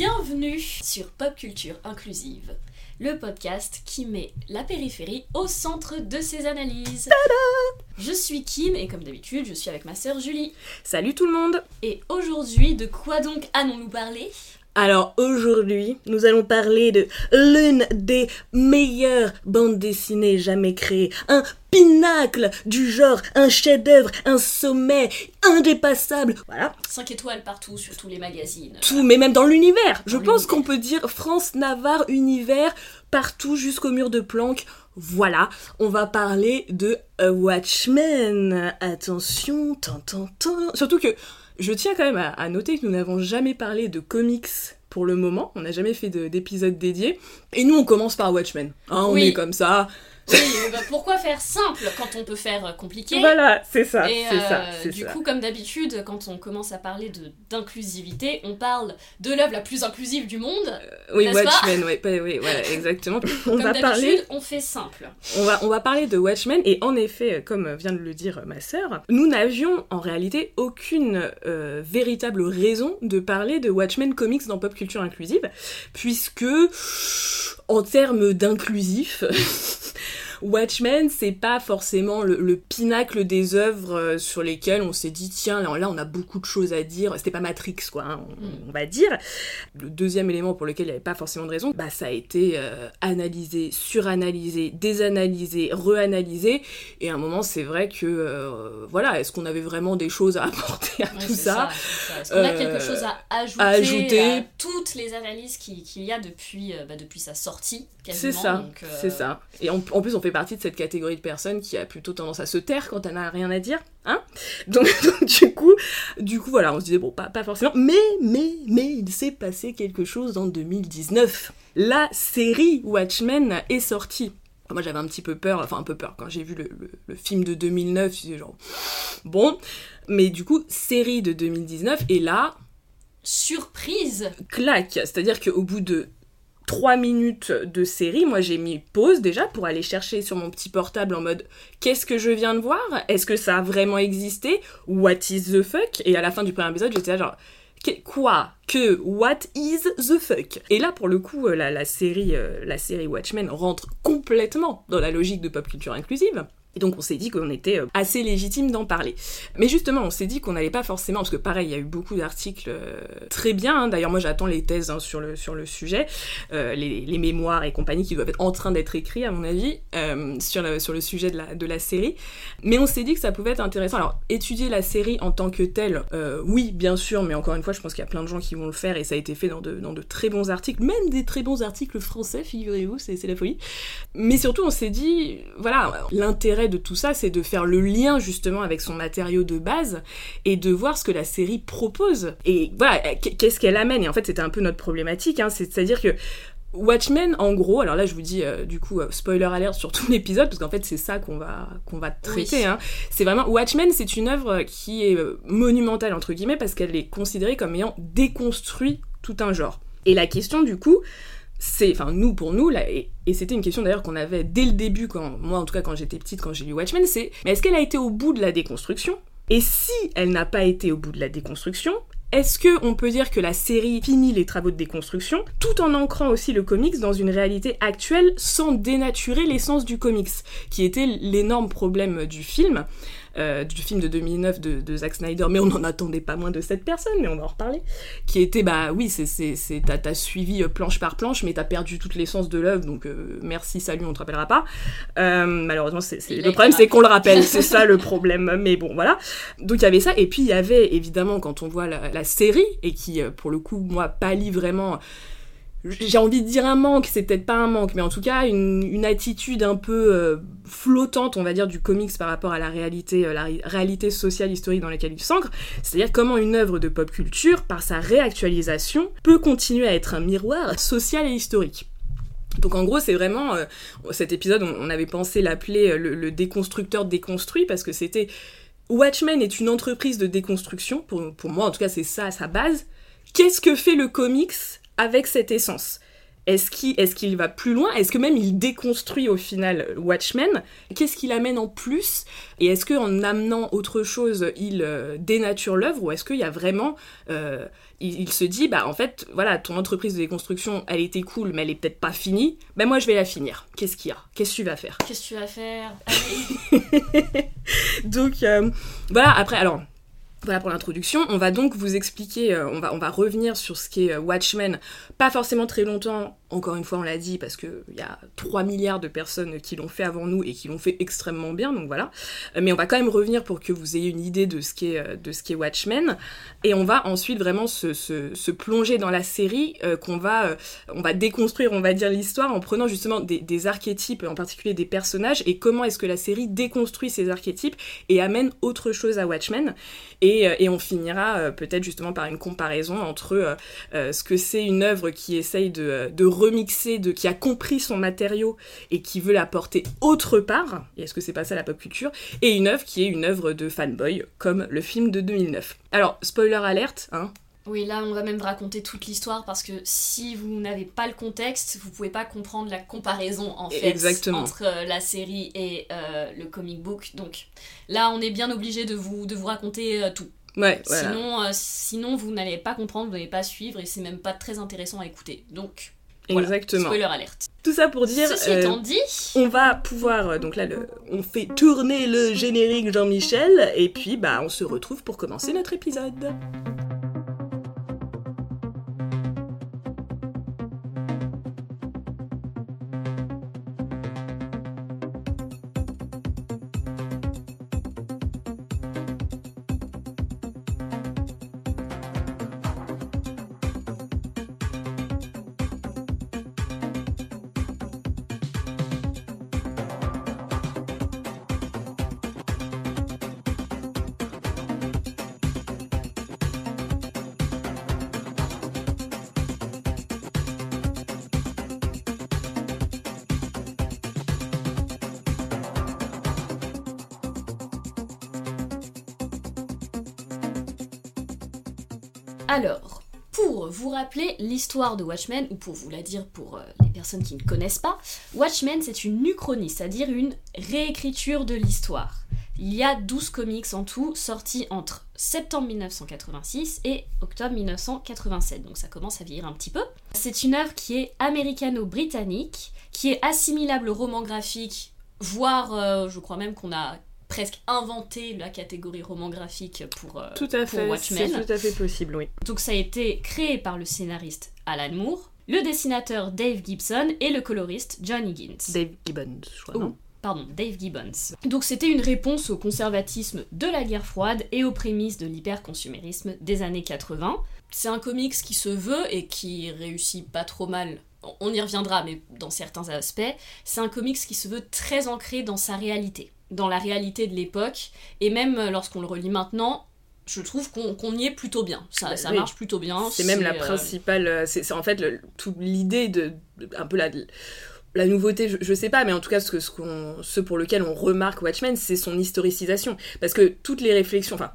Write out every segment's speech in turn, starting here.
Bienvenue sur Pop Culture Inclusive, le podcast qui met la périphérie au centre de ses analyses. je suis Kim et comme d'habitude, je suis avec ma sœur Julie. Salut tout le monde Et aujourd'hui, de quoi donc allons-nous parler? Alors aujourd'hui, nous allons parler de l'une des meilleures bandes dessinées jamais créées. Un pinacle du genre, un chef-d'œuvre, un sommet indépassable. Voilà, 5 étoiles partout sur tous les magazines. tout, mais même dans l'univers. Je Dans pense qu'on peut dire France, Navarre, univers, partout jusqu'au mur de Planck. Voilà, on va parler de A Watchmen. Attention, tan, tan, tan. Surtout que je tiens quand même à, à noter que nous n'avons jamais parlé de comics pour le moment. On n'a jamais fait de- d'épisode dédié. Et nous, on commence par Watchmen. Hein, on Oui. est comme ça. Oui, euh, bah, pourquoi faire simple quand on peut faire euh, compliqué Voilà, c'est ça, Et euh, ça, du ça. coup, comme d'habitude, quand on commence à parler d'inclusivité, on parle de l'œuvre la plus inclusive du monde. oui, n'est-ce pas Watchmen, oui, voilà, exactement. On Comme va parler on fait simple. On va, on va parler de Watchmen et en effet, euh, comme vient de le dire euh, ma sœur, nous n'avions en réalité aucune euh, véritable raison de parler de Watchmen Comics dans Pop Culture Inclusive, puisque en termes d'inclusif, Watchmen, c'est pas forcément le, le pinacle des œuvres euh, sur lesquelles on s'est dit tiens là, on a beaucoup de choses à dire. C'était pas Matrix quoi, hein, on, Mm. on va dire. Le deuxième élément pour lequel il n'y avait pas forcément de raison, bah ça a été euh, analysé, suranalysé, désanalysé, reanalysé. Et à un moment, c'est vrai que euh, voilà, est-ce qu'on avait vraiment des choses à apporter à Ouais, tout ça. Est-ce qu'on a Euh, quelque chose à ajouter, à ajouter. à toutes les analyses qui- qu'il y a depuis, euh, bah, depuis sa sortie C'est ça, euh, c'est ça. Et en, en plus, on fait partie de cette catégorie de personnes qui a plutôt tendance à se taire quand elle n'a rien à dire, hein donc, donc, du coup, du coup, voilà, on se disait bon, pas, pas forcément, mais, mais, mais, il s'est passé quelque chose en 2019. La série Watchmen est sortie. Moi, j'avais un petit peu peur, enfin un peu peur quand j'ai vu le, le- le film de 2009. Je disais genre bon, mais du coup, série de 2019 et là, Surprise claque. C'est-à-dire qu'au bout de 3 minutes de série, moi j'ai mis pause déjà pour aller chercher sur mon petit portable en mode qu'est-ce que je viens de voir? Est-ce que ça a vraiment existé? What is the fuck? Et à la fin du premier épisode, j'étais genre quoi? Que what is the fuck? Et là pour le coup euh, la, la série euh, la série Watchmen rentre complètement dans la logique de pop culture inclusive et donc on s'est dit qu'on était euh, assez légitime d'en parler. Mais justement, on s'est dit qu'on n'allait pas forcément, parce que pareil, il y a eu beaucoup d'articles euh, très bien. hein. D'ailleurs, moi j'attends les thèses hein, sur, le, sur le sujet, euh, les, les mémoires et compagnie qui doivent être en train d'être écrits, à mon avis, sur, le, sur le sujet de la, de la série. Mais on s'est dit que ça pouvait être intéressant. Alors, étudier la série en tant que telle, oui, bien sûr, mais encore une fois, je pense qu'il y a plein de gens qui vont le faire et ça a été fait dans de, dans de très bons articles, même des très bons articles français, figurez-vous, c'est la folie. Mais surtout, on s'est dit, voilà, l'intérêt de tout ça, c'est de faire le lien justement avec son matériau de base et de voir ce que la série propose. Et voilà, qu'est-ce qu'elle amène? Et en fait, c'était un peu notre problématique, hein, c'est-à-dire que Watchmen, en gros, alors là je vous dis euh, du coup euh, spoiler alert sur tout l'épisode parce qu'en fait c'est ça qu'on va qu'on va traiter. Oui. Hein. C'est vraiment Watchmen, c'est une œuvre qui est euh, monumentale entre guillemets parce qu'elle est considérée comme ayant déconstruit tout un genre. Et la question du coup, c'est, enfin nous pour nous là, et, c'était une question d'ailleurs qu'on avait dès le début quand moi en tout cas quand j'étais petite quand j'ai lu Watchmen, c'est mais est-ce qu'elle a été au bout de la déconstruction? Et si elle n'a pas été au bout de la déconstruction, est-ce que on peut dire que la série finit les travaux de déconstruction tout en ancrant aussi le comics dans une réalité actuelle sans dénaturer l'essence du comics, qui était l'énorme problème du film, euh, du film de 2009 de, de Zack Snyder, mais on n'en attendait pas moins de cette personne, mais on va en reparler, qui était bah oui c'est c'est c'est t'as suivi euh, planche par planche, mais t'as perdu toute l'essence de l'œuvre, donc euh, merci salut on te rappellera pas. Euh, malheureusement c'est le problème c'est qu'on le rappelle, c'est ça le problème, mais bon voilà. Donc il y avait ça, et puis il y avait évidemment quand on voit la, la série, et qui euh, pour le coup moi pallie vraiment, j'ai envie de dire un manque, c'est peut-être pas un manque, mais en tout cas une, une attitude un peu euh, flottante on va dire du comics par rapport à la réalité, euh, la ré- réalité sociale historique dans laquelle il s'ancre, c'est-à-dire comment une œuvre de pop culture, par sa réactualisation, peut continuer à être un miroir social et historique. Donc en gros, c'est vraiment euh, cet épisode, on, on avait pensé l'appeler euh, le, le déconstructeur déconstruit parce que c'était Watchmen est une entreprise de déconstruction. Pour, pour moi, en tout cas, c'est ça à sa base. Qu'est-ce que fait le comics avec cette essence. Est-ce qu'il est va plus loin? Est-ce que même il déconstruit au final Watchmen? Qu'est-ce qu'il amène en plus? Et est-ce qu'en amenant autre chose, il euh, dénature l'œuvre? Ou est-ce qu'il y a vraiment... Euh, il, se dit, bah en fait, voilà, ton entreprise de déconstruction, elle était cool, mais elle est peut-être pas finie. Ben moi, je vais la finir. Qu'est-ce qu'il y a? Qu'est-ce que tu vas faire? Qu'est-ce que tu vas faire? Donc, euh, voilà, après, alors, voilà pour l'introduction. On va donc vous expliquer, euh, on, va, revenir sur ce qu'est euh, Watchmen, pas forcément très longtemps, encore une fois on l'a dit, parce qu'il y a 3 milliards de personnes qui l'ont fait avant nous et qui l'ont fait extrêmement bien, donc voilà. Euh, mais on va quand même revenir pour que vous ayez une idée de ce qu'est, Watchmen. Et on va ensuite vraiment se, plonger dans la série, qu'on va, on va déconstruire, on va dire, l'histoire en prenant justement des, archétypes, en particulier des personnages, et comment est-ce que la série déconstruit ces archétypes et amène autre chose à Watchmen. Euh, et, on finira euh, peut-être justement par une comparaison entre euh, ce que c'est une œuvre qui essaye de, remixer, de, qui a compris son matériau et qui veut la porter autre part, et est-ce que c'est pas ça la pop culture, et une œuvre qui est une œuvre de fanboy, comme le film de 2009. Alors, spoiler alerte, hein, oui, là, on va même raconter toute l'histoire parce que si vous n'avez pas le contexte, vous pouvez pas comprendre la comparaison en fait entre euh, la série et euh, le comic book. Donc là, on est bien obligé de vous, de vous raconter euh, tout. Ouais, sinon, sinon, vous n'allez pas comprendre, vous n'allez pas suivre et c'est même pas très intéressant à écouter. Donc, Exactement. Spoiler alerte. Tout ça pour dire. Ceci étant dit. On va pouvoir. donc là, le, on fait tourner le générique Jean-Michel. Et puis, bah, on se retrouve pour commencer notre épisode. Rappeler l'histoire de Watchmen, ou pour vous la dire pour euh, les personnes qui ne connaissent pas, Watchmen c'est une uchronie, c'est-à-dire une réécriture de l'histoire. Il y a 12 comics en tout, sortis entre septembre 1986 et octobre 1987, donc ça commence à vieillir un petit peu. C'est une œuvre qui est américano-britannique, qui est assimilable au roman graphique, voire euh, je crois même qu'on a presque inventé la catégorie roman graphique pour, euh, tout à fait, Watchmen. C'est tout à fait possible, oui. Donc ça a été créé par le scénariste Alan Moore, le dessinateur Dave Gibson et le coloriste John Higgins. Dave Gibbons, je crois, non Pardon, Dave Gibbons. Donc c'était une réponse au conservatisme de la guerre froide et aux prémices de l'hyperconsumérisme des années 80. C'est un comics qui se veut et qui réussit pas trop mal on y reviendra, mais dans certains aspects, c'est un comics qui se veut très ancré dans sa réalité dans la réalité de l'époque. Et même euh, lorsqu'on le relit maintenant, je trouve qu'on y est plutôt bien. Ça, ça marche plutôt bien. C'est même la euh, principale. Euh, c'est en fait toute l'idée de, un peu la, la nouveauté, je, sais pas, mais en tout cas, ce, ce, ce pour lequel on remarque Watchmen, c'est son historicisation. Parce que toutes les réflexions, enfin,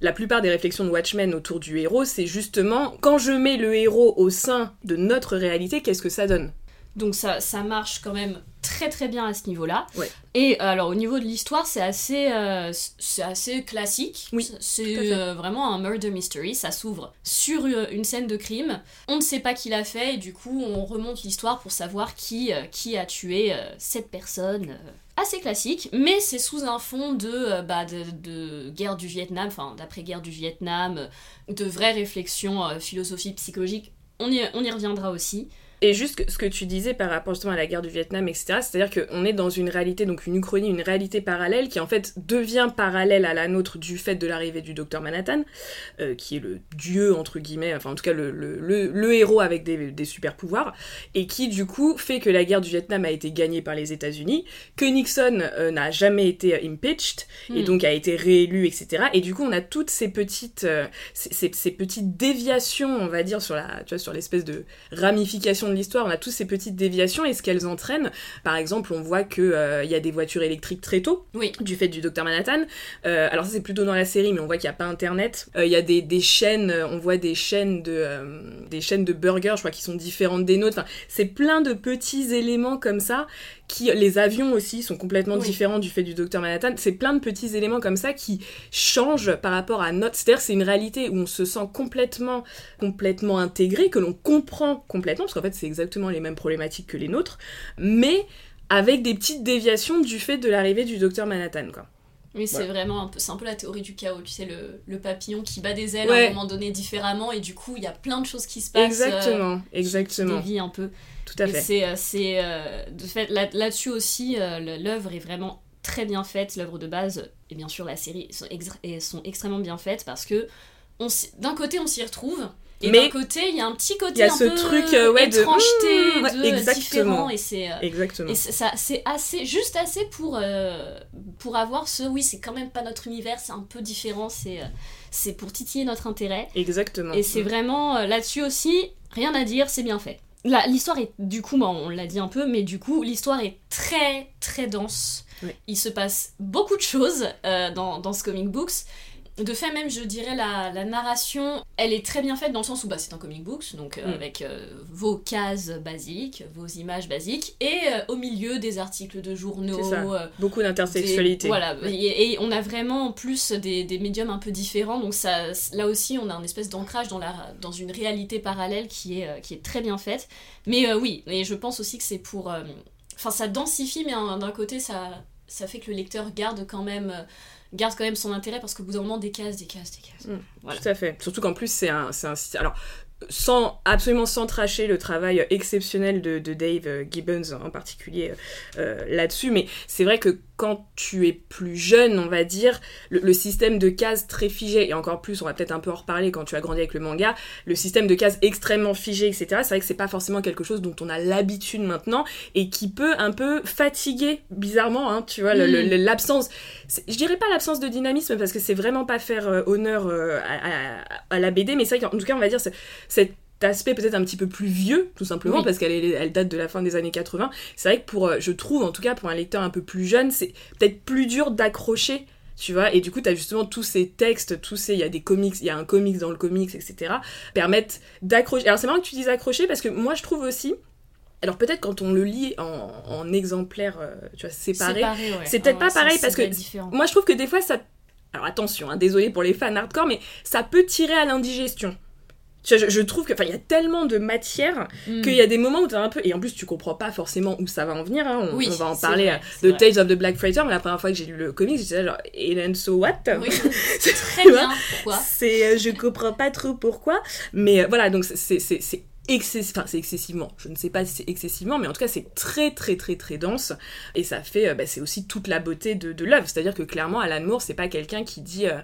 la plupart des réflexions de Watchmen autour du héros, c'est justement quand je mets le héros au sein de notre réalité, qu'est-ce que ça donne? Donc ça, ça marche quand même très très bien à ce niveau-là. Et euh, alors au niveau de l'histoire, c'est assez, euh, c'est assez classique. Oui, c'est euh, vraiment un murder mystery. Ça s'ouvre sur une scène de crime. On ne sait pas qui l'a fait et du coup on remonte l'histoire pour savoir qui, qui a tué cette personne. Assez classique, mais c'est sous un fond de, bah, de, de, guerre du Vietnam, enfin d'après-guerre du Vietnam, de vraies réflexions philosophiques, psychologiques. On y, on y reviendra aussi. Et juste ce que tu disais par rapport justement à la guerre du Vietnam, etc., c'est-à-dire qu'on est dans une réalité, donc une uchronie, une réalité parallèle qui en fait devient parallèle à la nôtre du fait de l'arrivée du docteur Manhattan, euh, qui est le dieu, entre guillemets, enfin en tout cas le, le, le, héros avec des, des, super pouvoirs, et qui du coup fait que la guerre du Vietnam a été gagnée par les États-Unis, que Nixon euh, n'a jamais été impeached, et hmm. donc a été réélu, etc. Et du coup on a toutes ces petites, euh, ces, ces, petites déviations, on va dire, sur la, tu vois, sur l'espèce de ramification de l'histoire, on a tous ces petites déviations et ce qu'elles entraînent. Par exemple, on voit que euh, il y a des voitures électriques très tôt, Oui. du fait du docteur Manhattan. Euh, alors ça c'est plutôt dans la série, mais on voit qu'il n'y a pas internet. Euh, Il y a des, des chaînes, euh, on voit des chaînes de des chaînes de burgers, je crois qui sont différentes des nôtres. Enfin, c'est plein de petits éléments comme ça qui les avions aussi sont complètement Oui. différents du fait du docteur Manhattan. C'est plein de petits éléments comme ça qui changent par rapport à notre. C'est-à-dire c'est une réalité où on se sent complètement complètement intégré, que l'on comprend complètement, parce qu'en fait c'est exactement les mêmes problématiques que les nôtres, mais avec des petites déviations du fait de l'arrivée du docteur Manhattan, quoi. Oui, c'est vraiment un peu, c'est un peu la théorie du chaos, tu sais, le, le papillon qui bat des ailes à un moment donné différemment, et du coup, il y a plein de choses qui se passent. euh, Exactement, qui exactement, dévient un peu. Tout à fait. c'est, euh, c'est, euh, de fait, là- là-dessus aussi, euh, l'œuvre est vraiment très bien faite, l'œuvre de base, et bien sûr la série sont, ex- et sont extrêmement bien faites parce que on d'un côté on s'y retrouve, et Mais d'un côté il y a un petit côté y a un ce peu truc, de- Mmh, ouais, de différent, et c'est... Exactement. et c'est- ça, c'est assez, juste assez pour, euh, pour avoir ce, oui, c'est quand même pas notre univers, c'est un peu différent, c'est, c'est pour titiller notre intérêt. Exactement. Et c'est vraiment euh, là-dessus aussi, rien à dire, c'est bien fait. L'histoire est, du coup, bah, on l'a dit un peu, mais du coup, l'histoire est très très dense. Oui. Il se passe beaucoup de choses euh, dans, dans ce comic books. De fait, même, je dirais, la, la narration, elle est très bien faite dans le sens où bah, c'est un comic books, donc euh, Mm. avec euh, vos cases basiques, vos images basiques, et euh, au milieu des articles de journaux, ça. Beaucoup d'intersexualité. Voilà, Ouais. et, et on a vraiment en plus des, des médiums un peu différents, donc ça, là aussi on a un espèce d'ancrage dans, la, dans une réalité parallèle qui est, qui est très bien faite. Mais oui, et je pense aussi que c'est pour... Enfin, ça densifie, mais d'un côté ça, ça fait que le lecteur garde quand même... garde quand même son intérêt parce qu'au bout d'un moment des cases, des cases, des cases. Mm. Voilà. Tout à fait. Surtout qu'en plus, c'est un, un Alors, sans, absolument sans tracher le travail exceptionnel de, de Dave euh, Gibbons en particulier euh, là-dessus, mais c'est vrai que quand tu es plus jeune, on va dire, le, le système de cases très figé, et encore plus, on va peut-être un peu en reparler quand tu as grandi avec le manga, le système de cases extrêmement figé, etc., c'est vrai que c'est pas forcément quelque chose dont on a l'habitude maintenant, et qui peut un peu fatiguer, bizarrement, hein, tu vois, Mm. l'absence je dirais pas l'absence de dynamisme parce que c'est vraiment pas faire euh, honneur euh, à, à- à la BD, mais c'est vrai qu'en tout cas, on va dire cet aspect peut-être un petit peu plus vieux, tout simplement, Oui. parce qu'elle elle date de la fin des années 80. C'est vrai que pour, euh, je trouve, en tout cas, pour un lecteur un peu plus jeune, c'est peut-être plus dur d'accrocher. Tu vois, et du coup, t'as justement tous ces textes, tous ces. Il y a des comics, il y a un comics dans le comics, etc. permettent d'accrocher. Alors, c'est marrant que tu dises accrocher parce que moi, je trouve aussi. Alors, peut-être quand on le lit en, en exemplaires, euh, tu vois, Séparé, ouais. c'est peut-être Ah ouais, pas pareil parce que différent. moi, je trouve que des fois, ça. Alors attention, hein, désolé pour les fans hardcore, mais ça peut tirer à l'indigestion. Je, je trouve que, enfin, il y a tellement de matière Mm. qu'il y a des moments où t'as un peu, et en plus tu comprends pas forcément où ça va en venir. hein, on, Oui, on va en parler vrai, euh, de vrai. Tales of the Black Freighter, mais la première fois que j'ai lu le comics, j'étais genre, and so what? Oui, c'est très bien. Pourquoi? C'est, euh, je comprends pas trop pourquoi, mais euh, voilà, donc c'est- excess- enfin, c'est excessivement, je ne sais pas si c'est excessivement, mais en tout cas c'est très très très très dense, et ça fait, bah, c'est aussi toute la beauté de, de l'œuvre, c'est-à-dire que clairement Alan Moore c'est pas quelqu'un qui dit... euh,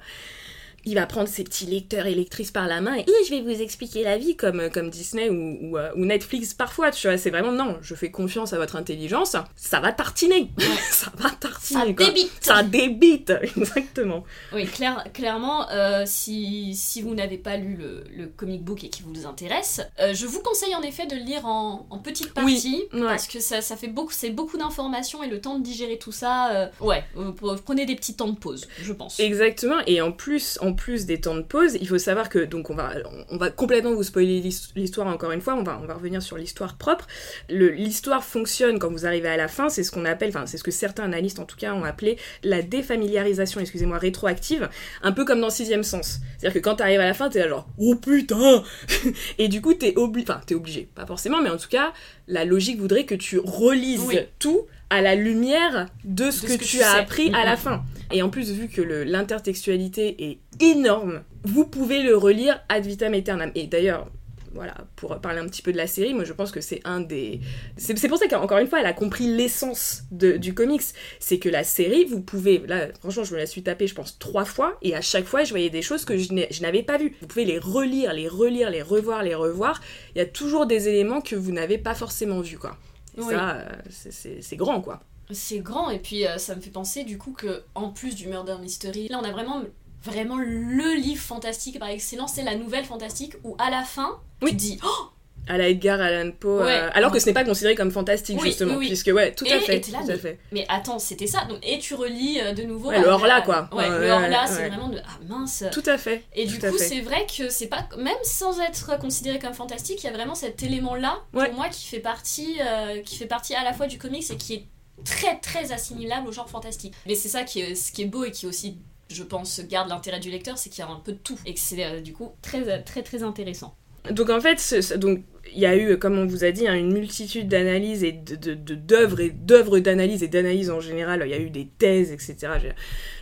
il va prendre ses petits lecteurs et lectrices par la main et je vais vous expliquer la vie comme, comme Disney ou, ou, euh, ou Netflix parfois, tu vois, c'est vraiment non, je fais confiance à votre intelligence, ça va tartiner, ça va tartiner, Ça quoi. débite. Ça débite, exactement. Oui, clair- clairement, euh, si, si vous n'avez pas lu le, le comic book et qui vous intéresse, euh, je vous conseille en effet de le lire en, en petites Oui, parties, ouais. parce que ça, ça fait beaucoup, c'est beaucoup d'informations et le temps de digérer tout ça, euh, ouais, euh, prenez des petits temps de pause, je pense. Exactement, et en plus, en plus des temps de pause, il faut savoir que donc on va, on va complètement vous spoiler l'his- l'histoire encore une fois. On va, on va revenir sur l'histoire propre. L'histoire fonctionne quand vous arrivez à la fin. C'est ce qu'on appelle, enfin c'est ce que certains analystes en tout cas ont appelé la défamiliarisation, excusez-moi, rétroactive, un peu comme dans Sixième Sens. C'est-à-dire que quand t'arrives à la fin, t'es là genre oh putain, et du coup t'es obligé, enfin t'es obligé, pas forcément, mais en tout cas la logique voudrait que tu relises Oui. tout à la lumière de ce, De que, ce que tu tu as sais. appris à la fin. Et en plus, vu que l'intertextualité est énorme, vous pouvez le relire ad vitam aeternam. Et d'ailleurs, voilà, pour parler un petit peu de la série, moi je pense que c'est un des... C'est pour ça qu'encore une fois, elle a compris l'essence du comics. C'est que la série, vous pouvez... Là, franchement, je me la suis tapée, je pense, trois fois, et à chaque fois, je voyais des choses que je n'avais pas vues. Vous pouvez les relire, les relire, les revoir, les revoir. Il y a toujours des éléments que vous n'avez pas forcément vus, quoi. Et Oui. ça, euh, c'est- grand, quoi. C'est grand et puis euh, ça me fait penser du coup que en plus du murder mystery, là on a vraiment vraiment le livre fantastique par excellence, c'est la nouvelle fantastique où à la fin Oui. tu te dis oh à la Edgar Allan Poe, Ouais. euh, alors que ce n'est pas considéré comme fantastique Oui, justement, oui, puisque ouais, tout à Et- fait, et t'es là, tout à mais- fait. Mais attends, c'était ça. Donc, et tu relis euh, de nouveau. Ouais, le à- hors-là, à- quoi. Ouais, le hors-là, c'est vraiment de. Ah mince. Tout à fait. Et du tout à coup, fait. c'est vrai que c'est pas. Même sans être considéré comme fantastique, il y a vraiment cet élément-là, pour moi, qui fait, partie, euh, qui fait partie à la fois du comics et qui est très très assimilable au genre fantastique. Mais c'est ça qui est, ce qui est beau et qui aussi, je pense, garde l'intérêt du lecteur, c'est qu'il y a un peu de tout. Et que c'est du coup très très très intéressant. Donc en fait, donc il y a eu, comme on vous a dit, hein, une multitude d'analyses et d'œuvres et d'œuvres d'analyse et d'analyse en général. Il y a eu des thèses, etc.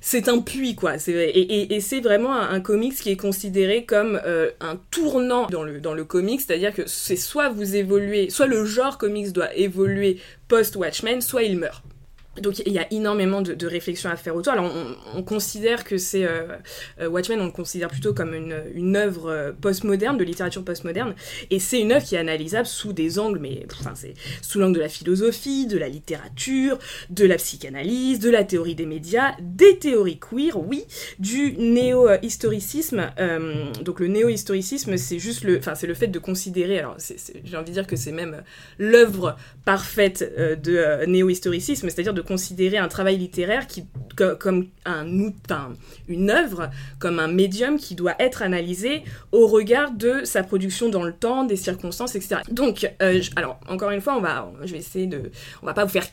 C'est un puits, quoi. Et, c'est vraiment un, un comics qui est considéré comme euh, un tournant dans le, dans le comics, c'est-à-dire que c'est soit vous évoluez, soit le genre comics doit évoluer post-Watchmen, soit il meurt. Donc il y a énormément de, réflexions à faire autour. Alors on, on considère que c'est euh, euh, Watchmen, on le considère plutôt comme une, une œuvre euh, postmoderne, de littérature postmoderne, et c'est une œuvre qui est analysable sous des angles, mais enfin c'est sous l'angle de la philosophie, de la littérature, de la psychanalyse, de la théorie des médias, des théories queer, oui, du néo-historicisme. Donc le néo-historicisme, c'est juste le, enfin c'est le fait de considérer, alors j'ai envie de dire que c'est même l'œuvre parfaite de néo-historicisme, c'est-à-dire de considérer un travail littéraire qui, co- comme un, une œuvre, comme un médium qui doit être analysé au regard de sa production dans le temps, des circonstances, etc. Donc, euh, alors, encore une fois, on va, je vais essayer de... On va pas vous faire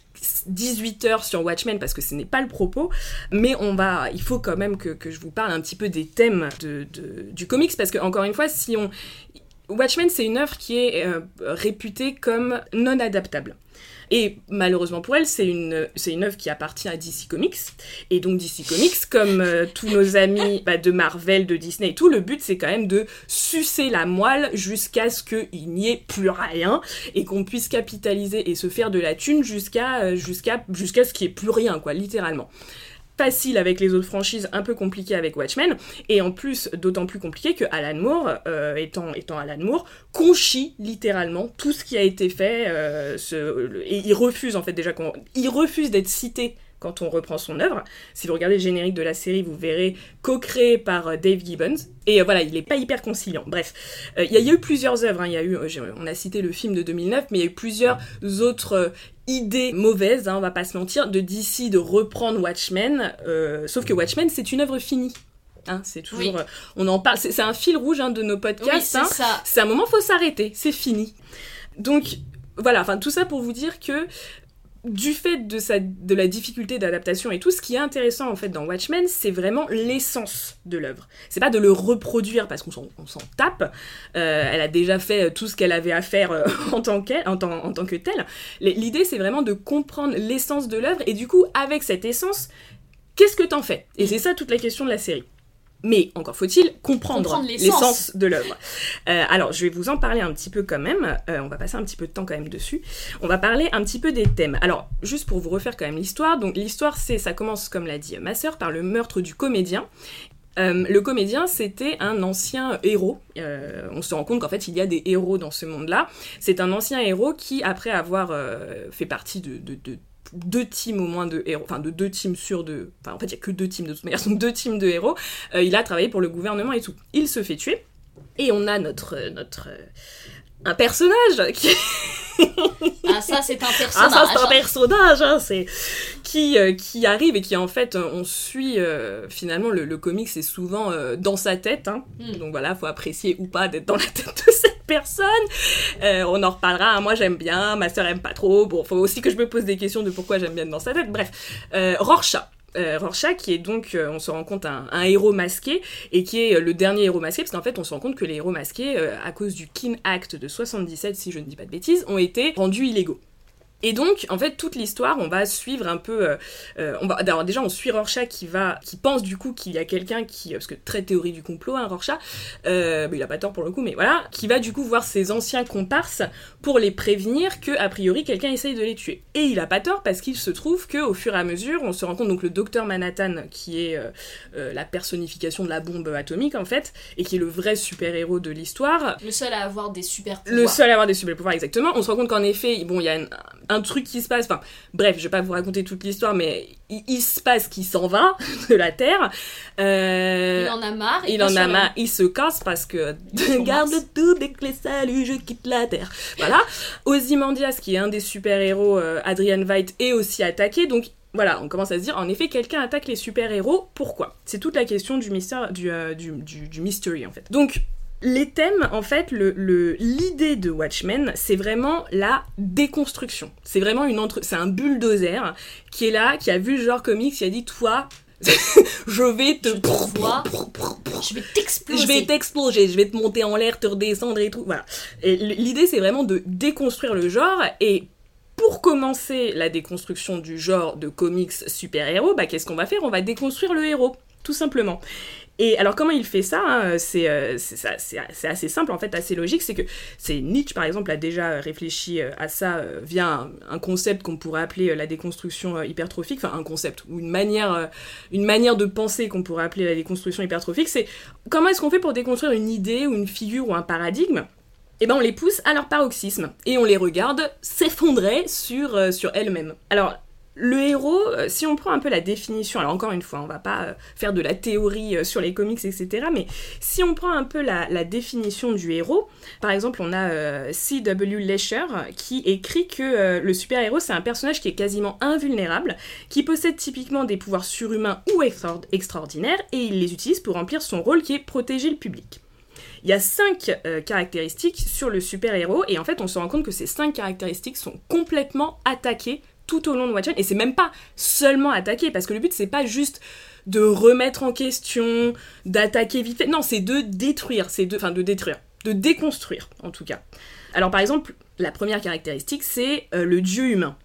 18 heures sur Watchmen parce que ce n'est pas le propos, mais on va, il faut quand même que, que je vous parle un petit peu des thèmes de, de- du comics parce que, encore une fois, si on... Watchmen, c'est une œuvre qui est euh, réputée comme non adaptable. Et malheureusement pour elle, c'est une, c'est une œuvre qui appartient à DC Comics. Et donc DC Comics, comme euh, tous nos amis bah, de Marvel, de Disney et tout, le but c'est quand même de sucer la moelle jusqu'à ce qu'il n'y ait plus rien et qu'on puisse capitaliser et se faire de la thune jusqu'à euh, jusqu'à jusqu'à ce qu'il n'y ait plus rien, quoi, littéralement facile avec les autres franchises, un peu compliqué avec Watchmen, et en plus d'autant plus compliqué que Alan Moore, euh, étant, Alan Moore, conchit littéralement tout ce qui a été fait, euh, et il refuse en fait déjà il refuse d'être cité quand on reprend son œuvre. Si vous regardez le générique de la série, vous verrez co-créé par euh, Dave Gibbons. Et euh, voilà, il est pas hyper conciliant. Bref, Euh, il y, a- il y a eu plusieurs œuvres. hein. Y a eu, on a cité le film de 2009, mais il y a eu plusieurs autres idées mauvaises, hein, on va pas se mentir, de DC de reprendre Watchmen. euh, sauf que Watchmen, c'est une œuvre finie. Hein, c'est toujours, Oui. euh, on en parle. C'est un fil rouge hein, de nos Oui, podcasts. c'est hein. ça. C'est un moment, faut s'arrêter, c'est fini. Donc voilà, enfin tout ça pour vous dire que du fait de, sa, de la difficulté d'adaptation et tout, ce qui est intéressant en fait dans Watchmen, c'est vraiment l'essence de l'œuvre. C'est pas de le reproduire parce qu'on s'en, tape. Euh, elle a déjà fait tout ce qu'elle avait à faire euh, en, tant tant, en tant que telle. L'idée c'est vraiment de comprendre l'essence de l'œuvre et du coup avec cette essence, qu'est-ce que t'en fais? Et c'est ça toute la question de la série. Mais encore faut-il comprendre, Comprendre l'essence. de l'œuvre. Euh, alors, je vais vous en parler un petit peu quand même. Euh, on va passer un petit peu de temps quand même dessus. On va parler un petit peu des thèmes. Alors, juste pour vous refaire quand même l'histoire. Donc, l'histoire, c'est, ça commence, comme l'a dit ma sœur, par le meurtre du comédien. Euh, le comédien, c'était un ancien héros. Euh, on se rend compte qu'en fait, il y a des héros dans ce monde-là. C'est un ancien héros qui, après avoir euh, fait partie de, de- de deux teams au moins de héros, enfin de deux teams sûrs de... Enfin, en fait, il y a que deux teams de toute manière, ce sont deux teams de héros. Euh, il a travaillé pour le gouvernement et tout. Il se fait tuer. Et on a notre... notre euh, un personnage qui... Ah, ça, c'est un Ah, personnage. ça, c'est un personnage, hein, c'est qui, euh, qui arrive et qui en fait, euh, on suit euh, finalement le, le comic, c'est souvent euh, dans sa tête. hein. Mm. Donc voilà, faut apprécier ou pas d'être dans la tête de cette personne. Euh, on en reparlera. hein. Moi, j'aime bien, ma sœur aime pas trop. Bon, faut aussi que je me pose des questions de pourquoi j'aime bien être dans sa tête. Bref, euh, Rorschach. Euh, Rorschach qui est donc, euh, on se rend compte, un, héros masqué et qui est euh, le dernier héros masqué parce qu'en fait on se rend compte que les héros masqués, euh, à cause du Kin Act de 77 si je ne dis pas de bêtises, ont été rendus illégaux. Et donc, en fait, toute l'histoire, on va suivre un peu. euh, euh, on va, alors déjà, on suit Rorschach qui va, qui pense du coup qu'il y a quelqu'un qui, parce que très théorie du complot, hein, Rorschach, euh, bah, il a pas tort pour le coup, mais voilà, qui va du coup voir ses anciens comparses pour les prévenir que a priori quelqu'un essaye de les tuer. Et il a pas tort parce qu'il se trouve que au fur et à mesure, on se rend compte donc le docteur Manhattan qui est euh, euh, la personnification de la bombe atomique en fait, et qui est le vrai super héros de l'histoire, Le seul à avoir des super le pouvoirs. seul à avoir des super pouvoirs, exactement. On se rend compte qu'en effet, bon, il y a une- un truc qui se passe. Enfin, bref, je vais pas vous raconter toute l'histoire, mais il, il se passe qu'il s'en va de la Terre. Euh, Il en a marre. il en a marre, il se casse parce que garde tout dès que les saluts, je quitte la Terre. Voilà. Ozymandias, qui est un des super-héros, euh, Adrian Veidt, est aussi attaqué. Donc voilà, on commence à se dire, en effet, quelqu'un attaque les super-héros, pourquoi? C'est toute la question du mystère, du, euh, du, du, du mystery, en fait. Donc, les thèmes, en fait, le- le- l'idée de Watchmen, c'est vraiment la déconstruction. C'est vraiment une entre... C'est un bulldozer qui est là, qui a vu le genre comics, qui a dit, toi, je vais te... Je vois. Je vais t'exploser. Je vais t'exploser, je vais te monter en l'air, te redescendre et tout. Voilà. L'idée, c'est vraiment de déconstruire le genre. Et pour commencer la déconstruction du genre de comics super-héros, bah, qu'est-ce qu'on va faire? On va déconstruire le héros, tout simplement. Et alors comment il fait ça hein, C'est euh, c'est assez simple en fait, assez logique. C'est que Nietzsche par exemple a déjà réfléchi euh, à ça euh, via un, concept qu'on pourrait appeler la déconstruction hypertrophique, enfin un concept ou une manière, une manière de penser qu'on pourrait appeler la déconstruction hypertrophique. C'est comment est-ce qu'on fait pour déconstruire une idée ou une figure ou un paradigme? Eh ben on les pousse à leur paroxysme et on les regarde s'effondrer sur, sur elles-mêmes. Alors, le héros, euh, si on prend un peu la définition, alors encore une fois, on va pas euh, faire de la théorie euh, sur les comics, etc., mais si on prend un peu la, définition du héros, par exemple, on a C.W. Lesher qui écrit que le super-héros, c'est un personnage qui est quasiment invulnérable, qui possède typiquement des pouvoirs surhumains ou extra- extraordinaires, et il les utilise pour remplir son rôle qui est protéger le public. Il y a cinq caractéristiques sur le super-héros, et en fait, on se rend compte que ces cinq caractéristiques sont complètement attaquées tout au long de Watchmen, et c'est même pas seulement attaquer, parce que le but, c'est pas juste de remettre en question, d'attaquer vite fait. Non, c'est de détruire, c'est de, enfin, de détruire, de déconstruire, en tout cas. Alors, par exemple, la première caractéristique, c'est euh, le dieu humain.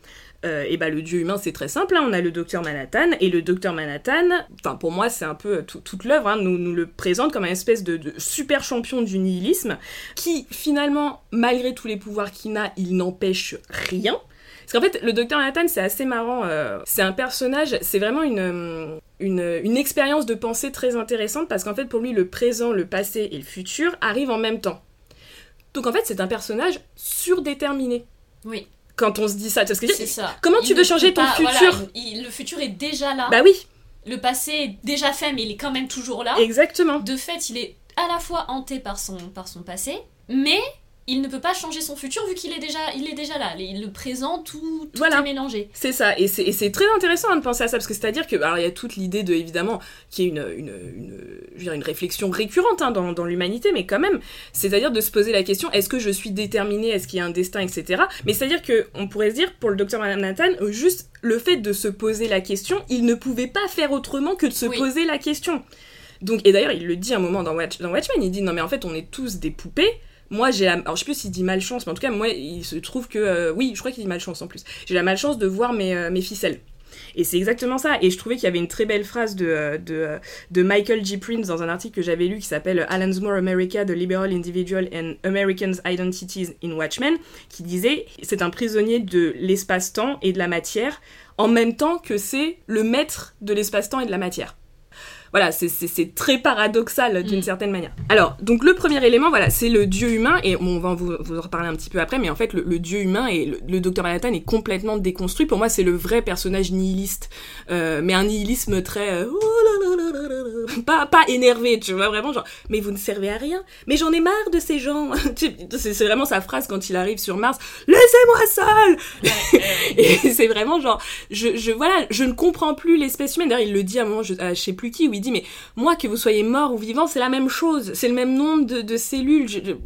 Euh, et bah le dieu humain c'est très simple, hein. on a le docteur Manhattan, et le docteur Manhattan, enfin pour moi c'est un peu euh, tout- toute l'œuvre, hein, nous, le présente comme un espèce de super champion du nihilisme, qui finalement, malgré tous les pouvoirs qu'il a, il n'empêche rien. Parce qu'en fait, le docteur Manhattan, c'est assez marrant. euh, c'est un personnage, c'est vraiment une, euh, une, une expérience de pensée très intéressante parce qu'en fait, pour lui, le présent, le passé et le futur arrivent en même temps. Donc en fait, c'est un personnage surdéterminé. Oui, Quand on se dit ça, tu vois ce que c'est ça. Comment Il tu veux changer ton pas- voilà, futur il- le futur est déjà là. Bah oui, Le passé est déjà fait, mais il est quand même toujours là. exactement. De fait, il est à la fois hanté par son, par son passé, mais il ne peut pas changer son futur vu qu'il est déjà, il est déjà là. Le présent, tout, tout Voilà. est mélangé. C'est ça, et c'est très intéressant hein, de penser à ça, parce que c'est-à-dire que, alors il y a toute l'idée de, évidemment, qui est une, une, une, je veux dire, une réflexion récurrente hein, dans, dans l'humanité, mais quand même, c'est-à-dire de se poser la question, est-ce que je suis déterminé, est-ce qu'il y a un destin, etc. Mais c'est-à-dire que, on pourrait se dire, pour le docteur Manhattan, euh, juste le fait de se poser la question, il ne pouvait pas faire autrement que de se Oui. poser la question. Donc, et d'ailleurs, il le dit un moment dans, Watch, dans Watchmen, il dit, non mais en fait, on est tous des poupées, moi j'ai la... alors je sais plus s'il dit malchance mais en tout cas moi il se trouve que euh, oui je crois qu'il dit malchance en plus. J'ai la malchance de voir mes, euh, mes ficelles. Et c'est exactement ça. Et je trouvais qu'il y avait une très belle phrase de, de, euh, de Michael G. Prince dans un article que j'avais lu qui s'appelle Alan's More America, The Liberal Individual and Americans Identities in Watchmen qui disait c'est un prisonnier de l'espace-temps et de la matière en même temps que c'est le maître de l'espace-temps et de la matière voilà, c'est- très paradoxal d'une Mm. certaine manière. Alors, donc le premier élément, voilà, c'est le dieu humain, et on va vous, vous en reparler un petit peu après, mais en fait, le, le dieu humain et le, le docteur Manhattan est complètement déconstruit. Pour moi, c'est le vrai personnage nihiliste, euh, mais un nihilisme très... euh, oh là là là là là là. pas, pas énervé, tu vois, vraiment genre, mais vous ne servez à rien, mais j'en ai marre de ces gens. C'est vraiment sa phrase quand il arrive sur Mars, laissez-moi seul et c'est vraiment genre, je, je, voilà, je ne comprends plus l'espèce humaine. D'ailleurs, il le dit à un moment, je, à je sais plus qui, où il mais moi, que vous soyez mort ou vivant, c'est la même chose. C'est le même nombre de, cellules.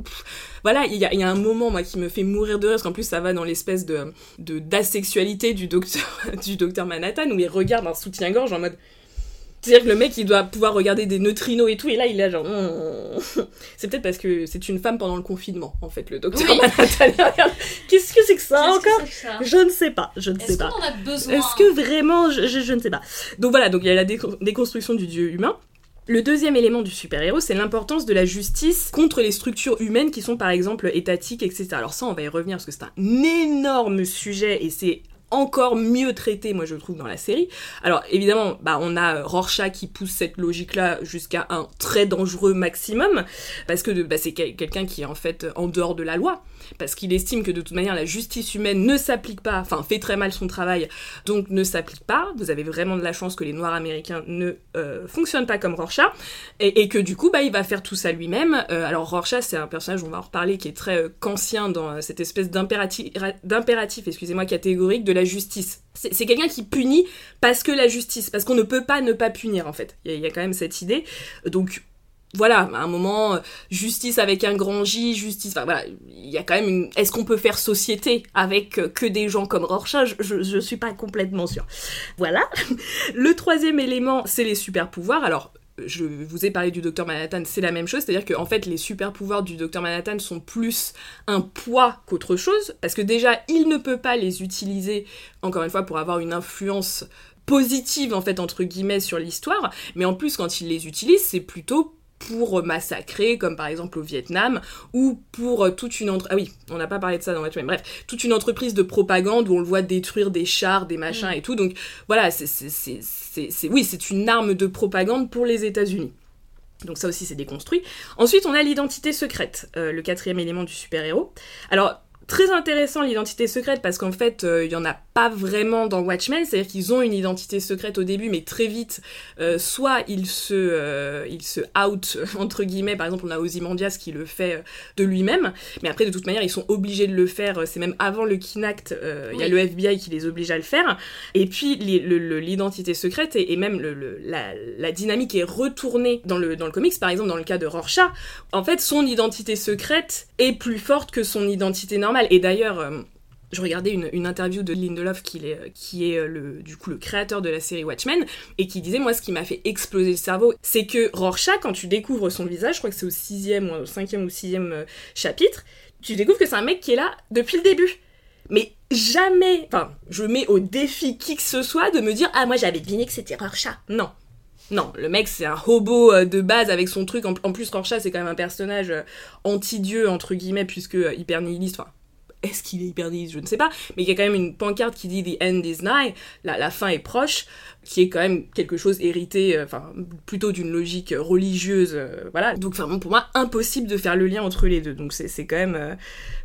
Voilà, il y a, un moment, moi, qui me fait mourir de rire, parce qu'en plus, ça va dans l'espèce de, d'asexualité du docteur, du docteur Manhattan, où il regarde un soutien-gorge en mode, c'est-à-dire que le mec, il doit pouvoir regarder des neutrinos et tout, et là, il est là, genre... hmm. C'est peut-être parce que c'est une femme pendant le confinement, en fait, le docteur Oui. Qu'est-ce que c'est que ça encore c'est que ça Je ne sais pas, je ne sais Est-ce pas. qu'on en a besoin Est-ce que vraiment, je, je- je ne sais pas. Donc voilà, donc il y a la déco- déconstruction du dieu humain. Le deuxième élément du super-héros, c'est l'importance de la justice contre les structures humaines qui sont par exemple étatiques, etc. Alors ça, on va y revenir parce que c'est un énorme sujet et c'est encore mieux traité, moi je trouve, dans la série. Alors évidemment, bah, on a Rorschach qui pousse cette logique-là jusqu'à un très dangereux maximum, parce que bah, c'est quelqu'un qui est en fait en dehors de la loi, parce qu'il estime que de toute manière la justice humaine ne s'applique pas, enfin fait très mal son travail, donc ne s'applique pas. Vous avez vraiment de la chance que les Noirs américains ne euh, fonctionnent pas comme Rorschach, et, que du coup, bah, il va faire tout ça lui-même. Euh, alors Rorschach, c'est un personnage, on va en reparler, qui est très euh, dans cette espèce d'impératif, excusez-moi, catégorique de la justice. C'est quelqu'un qui punit parce que la justice, parce qu'on ne peut pas ne pas punir en fait. Il y, a quand même cette idée. Donc voilà, à un moment, justice avec un grand J, justice, enfin voilà, il y a quand même une... Est-ce qu'on peut faire société avec que des gens comme Rorschach? Je, je suis pas complètement sûre. Voilà. Le troisième élément, c'est les super pouvoirs. Alors, je vous ai parlé du docteur Manhattan, c'est la même chose, c'est-à-dire qu'en en fait les super pouvoirs du docteur Manhattan sont plus un poids qu'autre chose, parce que déjà il ne peut pas les utiliser, encore une fois, pour avoir une influence positive en fait entre guillemets sur l'histoire, mais en plus quand il les utilise, c'est plutôt pour massacrer, comme par exemple au Vietnam, ou pour euh, toute une entreprise... Ah oui, on n'a pas parlé de ça dans Watchmen, bref, toute une entreprise de propagande où on le voit détruire des chars, des machins mm. et tout, donc voilà, c'est... Oui, c'est une arme de propagande pour les États-Unis. Donc ça aussi c'est déconstruit. Ensuite on a l'identité secrète, euh, le quatrième élément du super-héros. Alors très intéressant l'identité secrète parce qu'en fait euh, il y en a pas vraiment dans Watchmen, c'est-à-dire qu'ils ont une identité secrète au début mais très vite euh, soit ils se euh, ils se out entre guillemets. Par exemple on a Ozymandias qui le fait de lui-même. Mais après de toute manière ils sont obligés de le faire c'est même avant le Kinact il y a le FBI qui les oblige à le faire. Et puis l'identité secrète et, même le, la, la, dynamique est retournée dans le dans le comics. Par exemple dans le cas de Rorschach en fait son identité secrète est plus forte que son identité normale et d'ailleurs, euh, je regardais une, interview de Lindelof qui est, qui est euh, le, du coup le créateur de la série Watchmen et qui disait moi ce qui m'a fait exploser le cerveau c'est que Rorschach quand tu découvres son visage je crois que c'est au sixième ou au cinquième ou sixième euh, chapitre tu découvres que c'est un mec qui est là depuis le début mais jamais enfin je mets au défi qui que ce soit de me dire ah moi j'avais deviné que c'était Rorschach non non, le mec c'est un hobo de base avec son truc. En, plus, Rorschach c'est quand même un personnage anti-dieu entre guillemets puisque hyper nihiliste. Enfin, est-ce qu'il est hyper je ne sais pas, mais il y a quand même une pancarte qui dit The end is nigh, la, fin est proche, qui est quand même quelque chose hérité, euh, enfin, plutôt d'une logique religieuse, euh, voilà. Donc, vraiment, pour moi, impossible de faire le lien entre les deux. Donc, c'est quand même. Euh,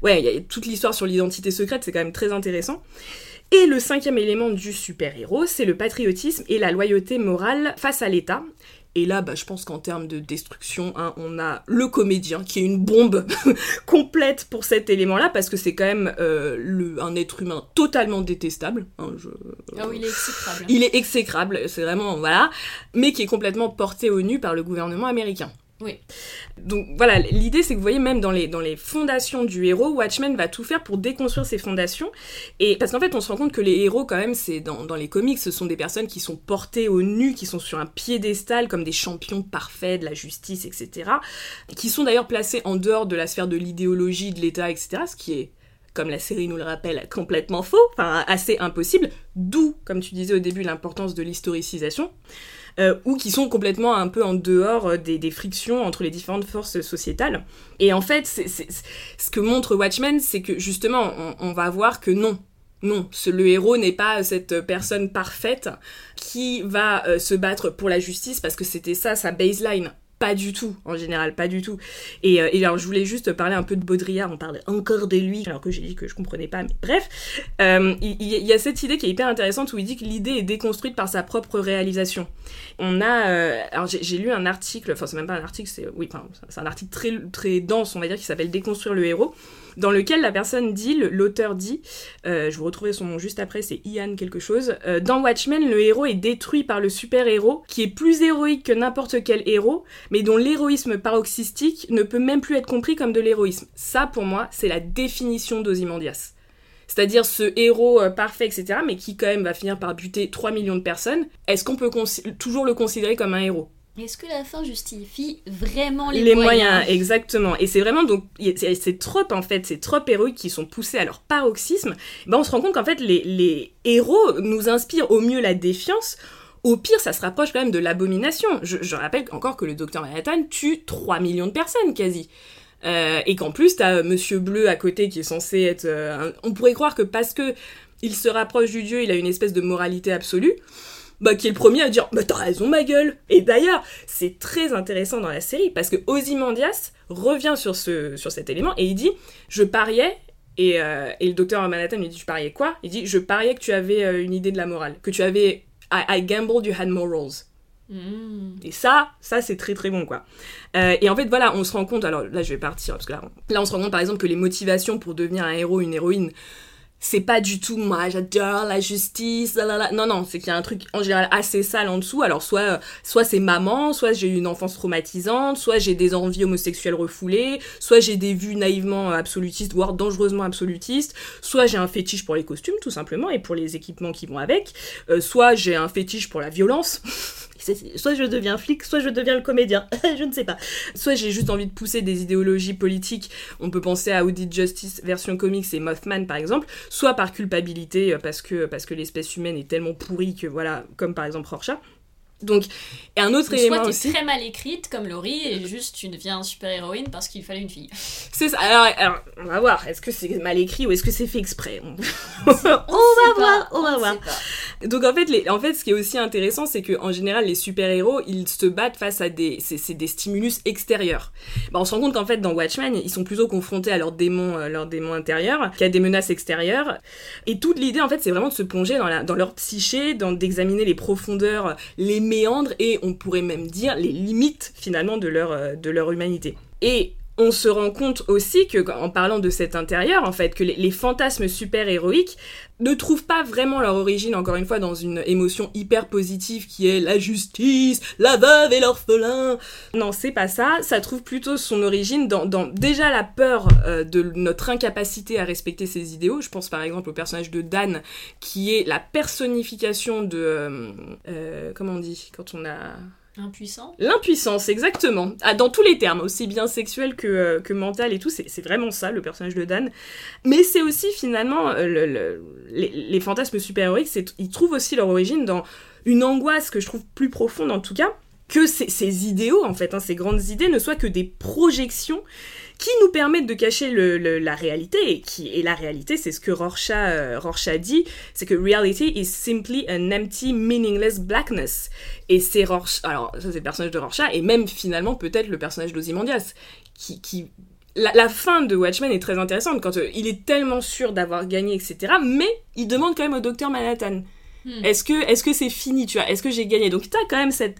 ouais, il y a toute l'histoire sur l'identité secrète, c'est quand même très intéressant. Et le cinquième élément du super-héros, c'est le patriotisme et la loyauté morale face à l'État. Et là, bah, je pense qu'en termes de destruction, hein, on a le comédien qui est une bombe complète pour cet élément-là, parce que c'est quand même euh, le, un être humain totalement détestable. Hein, ah oui, il est exécrable. Il est exécrable, c'est vraiment, voilà, mais qui est complètement porté au nu par le gouvernement américain. Oui. Donc voilà, l'idée c'est que vous voyez même dans les, dans les fondations du héros, Watchmen va tout faire pour déconstruire ses fondations. Et parce qu'en fait on se rend compte que les héros quand même, c'est dans, dans les comics, ce sont des personnes qui sont portées au nu, qui sont sur un piédestal comme des champions parfaits de la justice, etc. Qui sont d'ailleurs placés en dehors de la sphère de l'idéologie, de l'État, etc. Ce qui est comme la série nous le rappelle, complètement faux, enfin assez impossible, d'où, comme tu disais au début, l'importance de l'historicisation. Euh, ou qui sont complètement un peu en dehors euh, des, frictions entre les différentes forces sociétales. Et en fait, ce que montre Watchmen, c'est que justement, on, va voir que non, non, le héros n'est pas cette personne parfaite qui va euh, se battre pour la justice parce que c'était ça sa baseline. Pas du tout, en général, pas du tout. Et, euh, alors, je voulais juste parler un peu de Baudrillard, on parlait encore de lui, alors que j'ai dit que je comprenais pas, mais bref. Euh, il, y a cette idée qui est hyper intéressante où il dit que l'idée est déconstruite par sa propre réalisation. On a. Euh, alors, j'ai lu un article, enfin, c'est même pas un article, c'est. Oui, c'est un article très, très dense, on va dire, qui s'appelle Déconstruire le héros dans lequel la personne dit, l'auteur dit, euh, je vous retrouverai son nom juste après, c'est Ian quelque chose, euh, dans Watchmen, le héros est détruit par le super-héros, qui est plus héroïque que n'importe quel héros, mais dont l'héroïsme paroxystique ne peut même plus être compris comme de l'héroïsme. Ça, pour moi, c'est la définition d'Ozymandias. C'est-à-dire ce héros euh, parfait, etc., mais qui quand même va finir par buter 3 millions de personnes, est-ce qu'on peut toujours le considérer comme un héros? Est-ce que la fin justifie vraiment les, les moyens, exactement. Et c'est vraiment donc ces tropes en fait, ces tropes héroïques qui sont poussées à leur paroxysme. Ben on se rend compte qu'en fait les, les héros nous inspirent au mieux la défiance. Au pire, ça se rapproche quand même de l'abomination. Je, je, rappelle encore que le docteur Manhattan tue 3 millions de personnes quasi. Euh, et qu'en plus, t'as Monsieur Bleu à côté qui est censé être... Euh, on pourrait croire que parce que il se rapproche du dieu, il a une espèce de moralité absolue, bah, qui est le premier à dire Mais t'as raison, ma gueule Et d'ailleurs, c'est très intéressant dans la série parce que Ozymandias revient sur, ce, sur cet élément et il dit Je pariais. Et, euh, et le docteur Manhattan lui dit Je pariais quoi? Il dit Je pariais que tu avais euh, une idée de la morale, que tu avais. I, I gambled you had morals. Hmm. Et ça, ça c'est très très bon quoi. Euh, et en fait voilà, on se rend compte, alors là je vais partir parce que là là on se rend compte par exemple que les motivations pour devenir un héros, une héroïne, c'est pas du tout moi j'adore la justice, non non, c'est qu'il y a un truc en général assez sale en dessous. Alors soit euh, soit c'est maman, soit j'ai eu une enfance traumatisante, soit j'ai des envies homosexuelles refoulées, soit j'ai des vues naïvement euh, absolutistes voire dangereusement absolutistes, soit j'ai un fétiche pour les costumes tout simplement et pour les équipements qui vont avec, Euh, soit j'ai un fétiche pour la violence. Soit je deviens flic, soit je deviens le comédien, je ne sais pas. Soit j'ai juste envie de pousser des idéologies politiques, on peut penser à Audit Justice version comics et Mothman par exemple, soit par culpabilité euh, parce que, parce que l'espèce humaine est tellement pourrie que voilà, comme par exemple Rorschach. Donc, et un autre élément soit t'es aussi. très mal écrite comme Laurie et juste tu deviens super-héroïne parce qu'il fallait une fille. C'est ça. Alors, alors, on va voir. Est-ce que c'est mal écrit ou est-ce que c'est fait exprès? On, On on sait va voir, on va voir. pas. Donc en fait, les, en fait, ce qui est aussi intéressant, c'est que en général, les super-héros, ils se battent face à des, c'est, c'est des stimulus extérieurs. Bah, on se rend compte qu'en fait, dans Watchmen, ils sont plutôt confrontés à leurs démons, euh, leurs démons intérieurs, qu'à des menaces extérieures. Et toute l'idée, en fait, c'est vraiment de se plonger dans, la, dans leur psyché, dans, d'examiner les profondeurs, les et on pourrait même dire les limites finalement de leur, euh, de leur humanité. Et on se rend compte aussi que, en parlant de cet intérieur, en fait, que les, fantasmes super-héroïques ne trouvent pas vraiment leur origine, encore une fois, dans une émotion hyper positive qui est la justice, la veuve et l'orphelin. Non, c'est pas ça. Ça trouve plutôt son origine dans, dans déjà la peur euh, de notre incapacité à respecter ses idéaux. Je pense par exemple au personnage de Dan, qui est la personnification de... euh, euh, comment on dit Quand on a... Impuissant. L'impuissance, exactement. Ah, dans tous les termes, aussi bien sexuel que, euh, que mental et tout, c'est vraiment ça, le personnage de Dan. Mais c'est aussi, finalement, euh, le- le- les, fantasmes super-héroïques, ils trouvent aussi leur origine dans une angoisse que je trouve plus profonde, en tout cas, que ces, ces idéaux, en fait, hein, ces grandes idées, ne soient que des projections qui nous permettent de cacher le- le- la réalité. Et, qui, et la réalité, c'est ce que Rorschach, euh, Rorschach dit, c'est que reality is simply an empty, meaningless blackness. Et c'est Rorschach, alors ça c'est le personnage de Rorschach, et même finalement peut-être le personnage d'Ozymandias, qui... qui la, la fin de Watchmen est très intéressante quand euh, il est tellement sûr d'avoir gagné, etc. Mais il demande quand même au docteur Manhattan Hmm. est-ce que est-ce que c'est fini, tu vois? Est-ce que j'ai gagné? Donc t'as quand même cette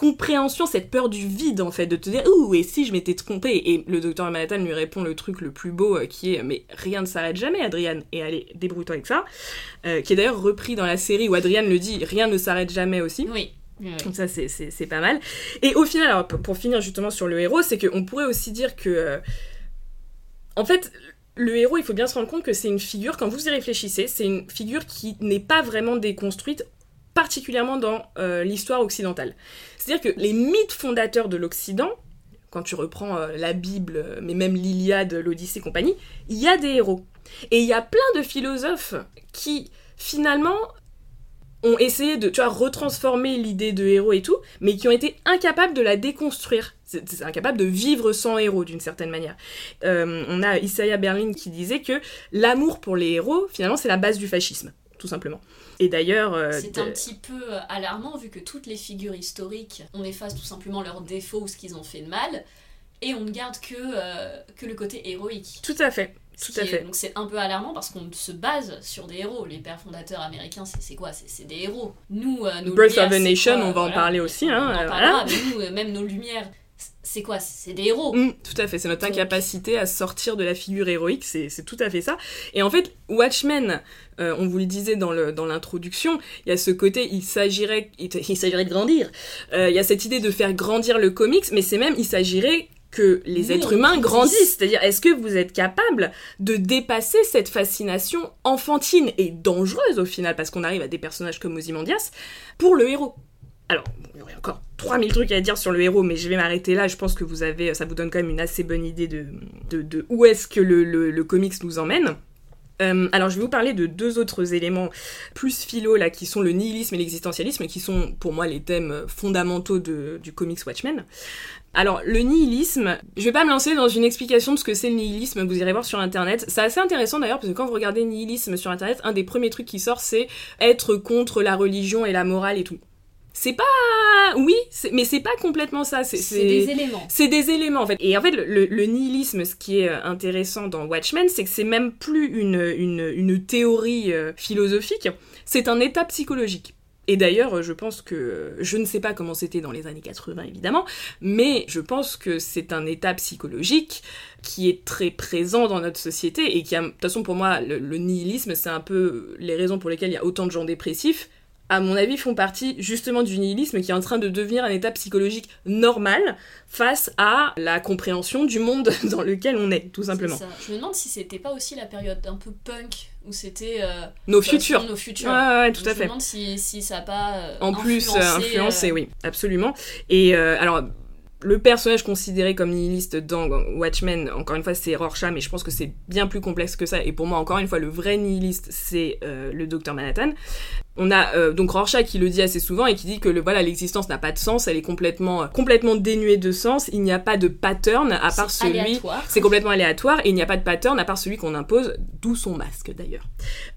compréhension, cette peur du vide en fait, de te dire ouh et si je m'étais trompé Et le docteur Manhattan lui répond le truc le plus beau euh, qui est mais rien ne s'arrête jamais, Adrian. Et allez débrouille-toi avec ça, Euh, qui est d'ailleurs repris dans la série où Adrian le dit rien ne s'arrête jamais aussi. Oui. Donc ça, c'est- pas mal. Et au final, alors, pour pour finir justement sur le héros, c'est qu'on pourrait aussi dire que... euh, en fait, le héros, il faut bien se rendre compte que c'est une figure, quand vous y réfléchissez, c'est une figure qui n'est pas vraiment déconstruite, particulièrement dans euh, l'histoire occidentale. C'est-à-dire que les mythes fondateurs de l'Occident, quand tu reprends euh, la Bible, euh, mais même l'Iliade, l'Odyssée compagnie, il y a des héros. Et il y a plein de philosophes qui, finalement, ont essayé de tu vois, retransformer l'idée de héros et tout, mais qui ont été incapables de la déconstruire. C'est incapables de vivre sans héros d'une certaine manière. On a Isaiah Berlin qui disait que l'amour pour les héros, finalement, c'est la base du fascisme, tout simplement. Et d'ailleurs... euh, C'est un petit peu euh, alarmant vu que toutes les figures historiques, on efface tout simplement leurs défauts ou ce qu'ils ont fait de mal, et on ne garde que, euh, que le côté héroïque. Tout à fait. Tout à est- fait. donc c'est un peu alarmant parce qu'on se base sur des héros. Les pères fondateurs américains, c'est quoi? C'est des héros. Nous, euh, nos Birth lumières, of a Nation, quoi? on va en parler aussi, On hein, en parlera, voilà. mais nous, même nos lumières, c'est quoi? C'est des héros. Mm, tout à fait, c'est notre Donc- incapacité à sortir de la figure héroïque, c'est tout à fait ça. Et en fait, Watchmen, euh, on vous le disait dans l'introduction, il y a ce côté, il s'agirait il, il s'agirait de grandir. Euh, Il y a cette idée de faire grandir le comics, mais c'est même, il s'agirait que les êtres humains grandisse. grandissent. C'est-à-dire, est-ce que vous êtes capable de dépasser cette fascination enfantine et dangereuse au final, parce qu'on arrive à des personnages comme Ozymandias, pour le héros alors, il y aurait encore 3000 trucs à dire sur le héros, mais je vais m'arrêter là. Je pense que vous avez, ça vous donne quand même une assez bonne idée de, de, où est-ce que le, le- comics nous emmène. Euh, alors, je vais vous parler de deux autres éléments plus philo, là, qui sont le nihilisme et l'existentialisme, qui sont pour moi les thèmes fondamentaux du comics Watchmen. Alors, le nihilisme, je vais pas me lancer dans une explication de ce que c'est le nihilisme, vous irez voir sur internet. C'est assez intéressant d'ailleurs, parce que quand vous regardez nihilisme sur internet, un des premiers trucs qui sort, c'est être contre la religion et la morale et tout. C'est pas. Oui, mais c'est pas complètement ça. C'est des éléments. C'est des éléments, en fait. Et en fait, le, nihilisme, ce qui est euh, intéressant dans Watchmen, c'est que c'est même plus une, une, une théorie euh, philosophique, c'est un état psychologique. Et d'ailleurs, je pense que, je ne sais pas comment c'était dans les années 80 évidemment, mais je pense que c'est un état psychologique qui est très présent dans notre société et qui a, de toute façon pour moi, le, le nihilisme, c'est un peu les raisons pour lesquelles il y a autant de gens dépressifs, à mon avis, font partie justement du nihilisme qui est en train de devenir un état psychologique normal face à la compréhension du monde dans lequel on est, tout simplement. Je me demande si c'était pas aussi la période un peu punk où c'était euh, nos futurs. Nos futurs. Ouais, ouais, tout à fait. Je me demande si, si ça n'a pas euh, en plus influencé, influencé, oui, absolument. Et alors le personnage considéré comme nihiliste dans Watchmen, encore une fois, c'est Rorschach, mais je pense que c'est bien plus complexe que ça. Et pour moi, encore une fois, le vrai nihiliste, c'est euh, le docteur Manhattan. On a euh, donc Rorschach qui le dit assez souvent et qui dit que le, voilà l'existence n'a pas de sens, elle est complètement complètement dénuée de sens. Il n'y a pas de pattern à part celui, c'est complètement aléatoire et il n'y a pas de pattern à part celui qu'on impose, d'où son masque d'ailleurs.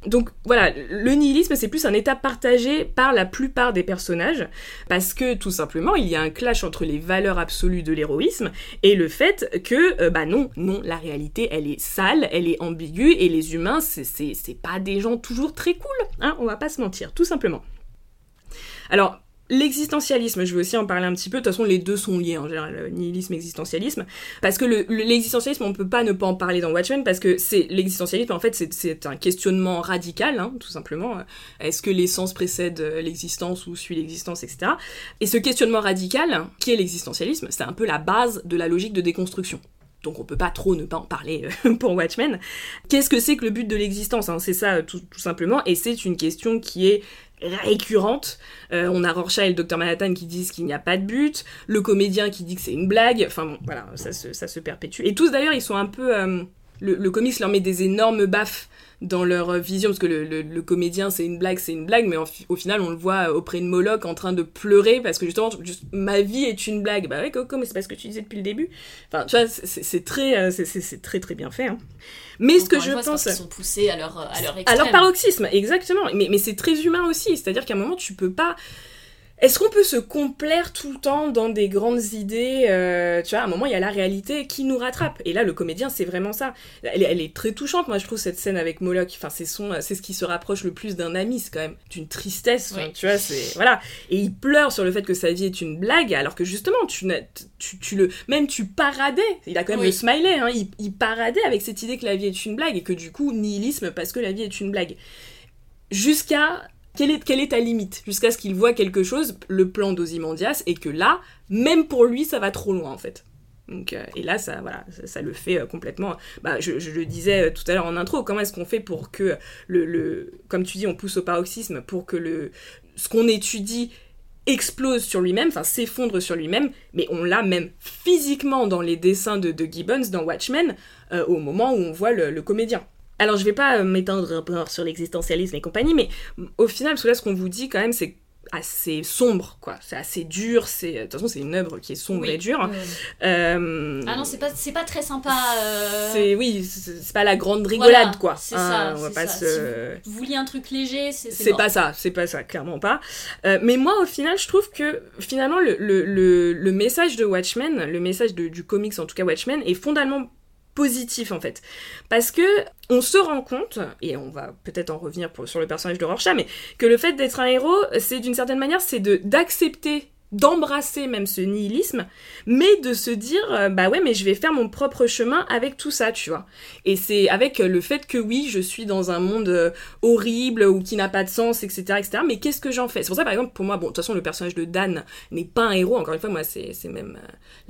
Donc voilà, le nihilisme c'est plus un état partagé par la plupart des personnages parce que tout simplement il y a un clash entre les valeurs absolues de l'héroïsme et le fait que euh, bah non, non, la réalité elle est sale, elle est ambiguë et les humains c'est pas des gens toujours très cool, hein, on va pas se mentir tout simplement. Alors, L'existentialisme, je veux aussi en parler un petit peu. De toute façon, les deux sont liés en général, nihilisme, existentialisme. Parce que l'existentialisme, on peut pas ne pas en parler dans Watchmen parce que c'est l'existentialisme. En fait, c'est un questionnement radical, hein, tout simplement. Est-ce que l'essence précède l'existence ou suit l'existence, etc. Et ce questionnement radical, qui est l'existentialisme, c'est un peu la base de la logique de déconstruction donc on peut pas trop ne pas en parler euh, pour Watchmen. Qu'est-ce que c'est que le but de l'existence hein? C'est ça tout, simplement, et c'est une question qui est récurrente. Euh, on a Rorschach et le docteur Manhattan qui disent qu'il n'y a pas de but, le comédien qui dit que c'est une blague, enfin bon, voilà, ça se, perpétue. Et tous d'ailleurs, ils sont un peu... Euh, le, le comics leur met des énormes baffes dans leur vision, parce que le, le, comédien c'est une blague, c'est une blague, mais au final on le voit auprès de Moloch en train de pleurer parce que justement ma vie est une blague. Bah ouais Coco, mais c'est pas ce que tu disais depuis le début. Enfin tu vois, c'est très, euh, c'est très très bien fait. Hein. Mais ce que je pense, ils sont poussés à leur à leur extrême. À leur paroxysme, exactement. Mais mais c'est très humain aussi, c'est-à-dire qu'à un moment tu peux pas est-ce qu'on peut se complaire tout le temps dans des grandes idées euh, Tu vois, à un moment, il y a la réalité qui nous rattrape. Et là, le comédien, c'est vraiment ça. Elle, est très touchante, moi, je trouve, cette scène avec Moloch. Enfin, c'est son, c'est ce qui se rapproche le plus d'un ami, c'est quand même d'une tristesse. Tu vois, c'est... Voilà. Et il pleure sur le fait que sa vie est une blague, alors que justement, tu, tu, tu le... Même tu paradais. Il a quand même le smiley, hein. Il, il paradait avec cette idée que la vie est une blague, et que du coup, nihilisme parce que la vie est une blague. Jusqu'à quelle est, quelle est ta limite Jusqu'à ce qu'il voit quelque chose, le plan d'Ozymandias, et que là, même pour lui, ça va trop loin en fait. Euh, et là, ça, voilà, ça, le fait euh, complètement. Bah, je, le disais euh, tout à l'heure en intro, comment est-ce qu'on fait pour que le, le, comme tu dis, on pousse au paroxysme, pour que le, ce qu'on étudie explose sur lui-même, enfin s'effondre sur lui-même, mais on l'a même physiquement dans les dessins de, de Gibbons, dans Watchmen, au moment où on voit le comédien. Alors je vais pas euh, m'étendre sur l'existentialisme et compagnie, mais au final, parce que là ce qu'on vous dit quand même, c'est assez sombre, quoi. C'est assez dur. C'est de toute façon c'est une œuvre qui est sombre et dure. Euh, ah non, c'est pas c'est pas très sympa. Euh. C'est oui, c'est pas la grande rigolade, quoi. C'est ça. Hein, on va pas Si vous vouliez un truc léger, c'est c'est pas ça. C'est pas ça, clairement pas. mais moi, au final, je trouve que finalement le, le, le, message de Watchmen, le message de, du comics en tout cas Watchmen, est fondamentalement positif en fait. Parce que on se rend compte, et on va peut-être en revenir sur le personnage de Rorschach, mais que le fait d'être un héros, c'est d'une certaine manière, c'est d'accepter d'embrasser même ce nihilisme, mais de se dire, euh, bah ouais, mais je vais faire mon propre chemin avec tout ça, tu vois. Et c'est avec le fait que oui, je suis dans un monde euh, horrible ou qui n'a pas de sens, etc., etc., mais qu'est-ce que j'en fais? C'est pour ça, par exemple, pour moi, bon, de toute façon, le personnage de Dan n'est pas un héros, encore une fois, moi, c'est même